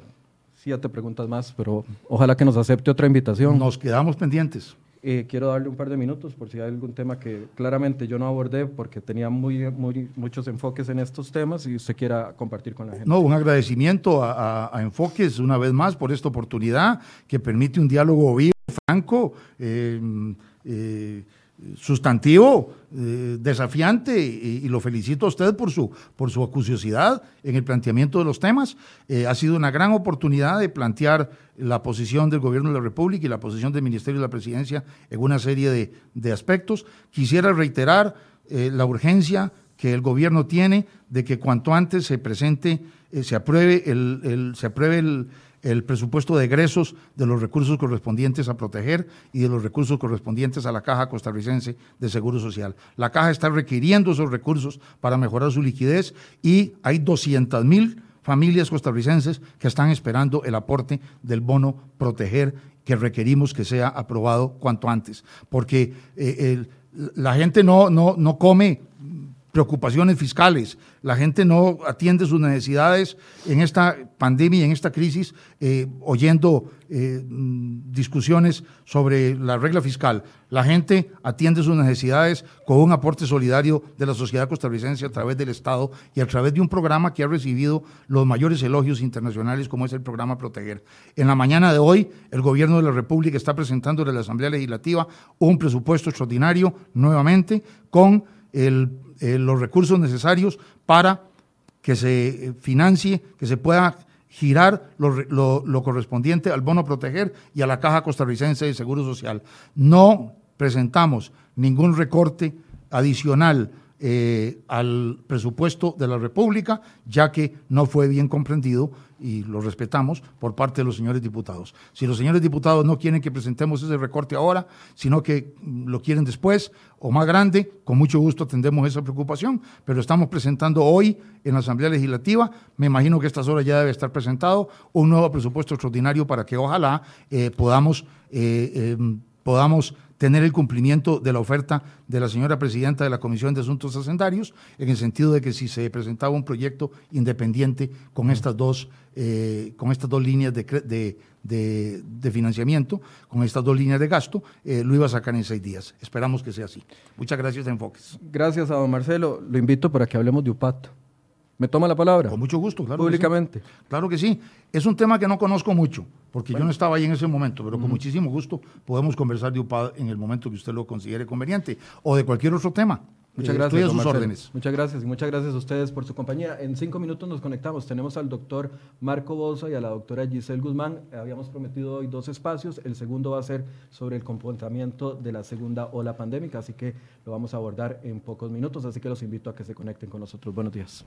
siete preguntas más, pero ojalá que nos acepte otra invitación. Nos quedamos pendientes. Eh, quiero darle un par de minutos por si hay algún tema que claramente yo no abordé porque tenía muy, muy, muchos enfoques en estos temas y usted quiera compartir con la gente. No, un agradecimiento a, a Enfoques una vez más por esta oportunidad que permite un diálogo vivo, franco. Eh, eh, sustantivo, eh, desafiante, y, lo felicito a usted por su, por su acuciosidad en el planteamiento de los temas. Eh, ha sido una gran oportunidad de plantear la posición del Gobierno de la República y la posición del Ministerio de la Presidencia en una serie de, de aspectos. Quisiera reiterar eh, la urgencia que el Gobierno tiene de que cuanto antes se presente, se apruebe el, el se apruebe el, el presupuesto de egresos de los recursos correspondientes a proteger y de los recursos correspondientes a la Caja Costarricense de Seguro Social. La Caja está requiriendo esos recursos para mejorar su liquidez y hay 200 mil familias costarricenses que están esperando el aporte del bono proteger que requerimos que sea aprobado cuanto antes, porque eh, la gente no, no, no come preocupaciones fiscales, la gente no atiende sus necesidades en esta pandemia y en esta crisis eh, oyendo eh, discusiones sobre la regla fiscal. La gente atiende sus necesidades con un aporte solidario de la sociedad costarricense a través del Estado y a través de un programa que ha recibido los mayores elogios internacionales como es el programa Proteger. En la mañana de hoy, el gobierno de la República está presentando en la Asamblea Legislativa un presupuesto extraordinario nuevamente con el eh, los recursos necesarios para que se eh, financie, que se pueda girar lo, correspondiente al bono proteger y a la Caja Costarricense de Seguro Social. No presentamos ningún recorte adicional eh, al presupuesto de la República, ya que no fue bien comprendido y lo respetamos por parte de los señores diputados. Si los señores diputados no quieren que presentemos ese recorte ahora, sino que lo quieren después o más grande, con mucho gusto atendemos esa preocupación, pero estamos presentando hoy en la Asamblea Legislativa, me imagino que a estas horas ya debe estar presentado un nuevo presupuesto extraordinario para que ojalá eh, podamos, eh, em, podamos tener el cumplimiento de la oferta de la señora presidenta de la Comisión de Asuntos Hacendarios, en el sentido de que si se presentaba un proyecto independiente con estas dos, eh, con estas dos líneas de, de, financiamiento, con estas dos líneas de gasto, eh, lo iba a sacar en seis días. Esperamos que sea así. Muchas gracias, Enfoques. Gracias a don Marcelo. Lo invito para que hablemos de UPAT. ¿Me toma la palabra? Con mucho gusto, claro. Públicamente. Claro que sí. Es un tema que no conozco mucho, porque yo no estaba ahí en ese momento, pero con muchísimo gusto podemos conversar de UPAD en el momento que usted lo considere conveniente o de cualquier otro tema. Muchas gracias. Estoy a sus órdenes. Muchas gracias y muchas gracias a ustedes por su compañía. En cinco minutos nos conectamos. Tenemos al doctor Marco Bosa y a la doctora Giselle Guzmán. Habíamos prometido hoy dos espacios. El segundo va a ser sobre el comportamiento de la segunda ola pandémica, así que lo vamos a abordar en pocos minutos. Así que los invito a que se conecten con nosotros. Buenos días.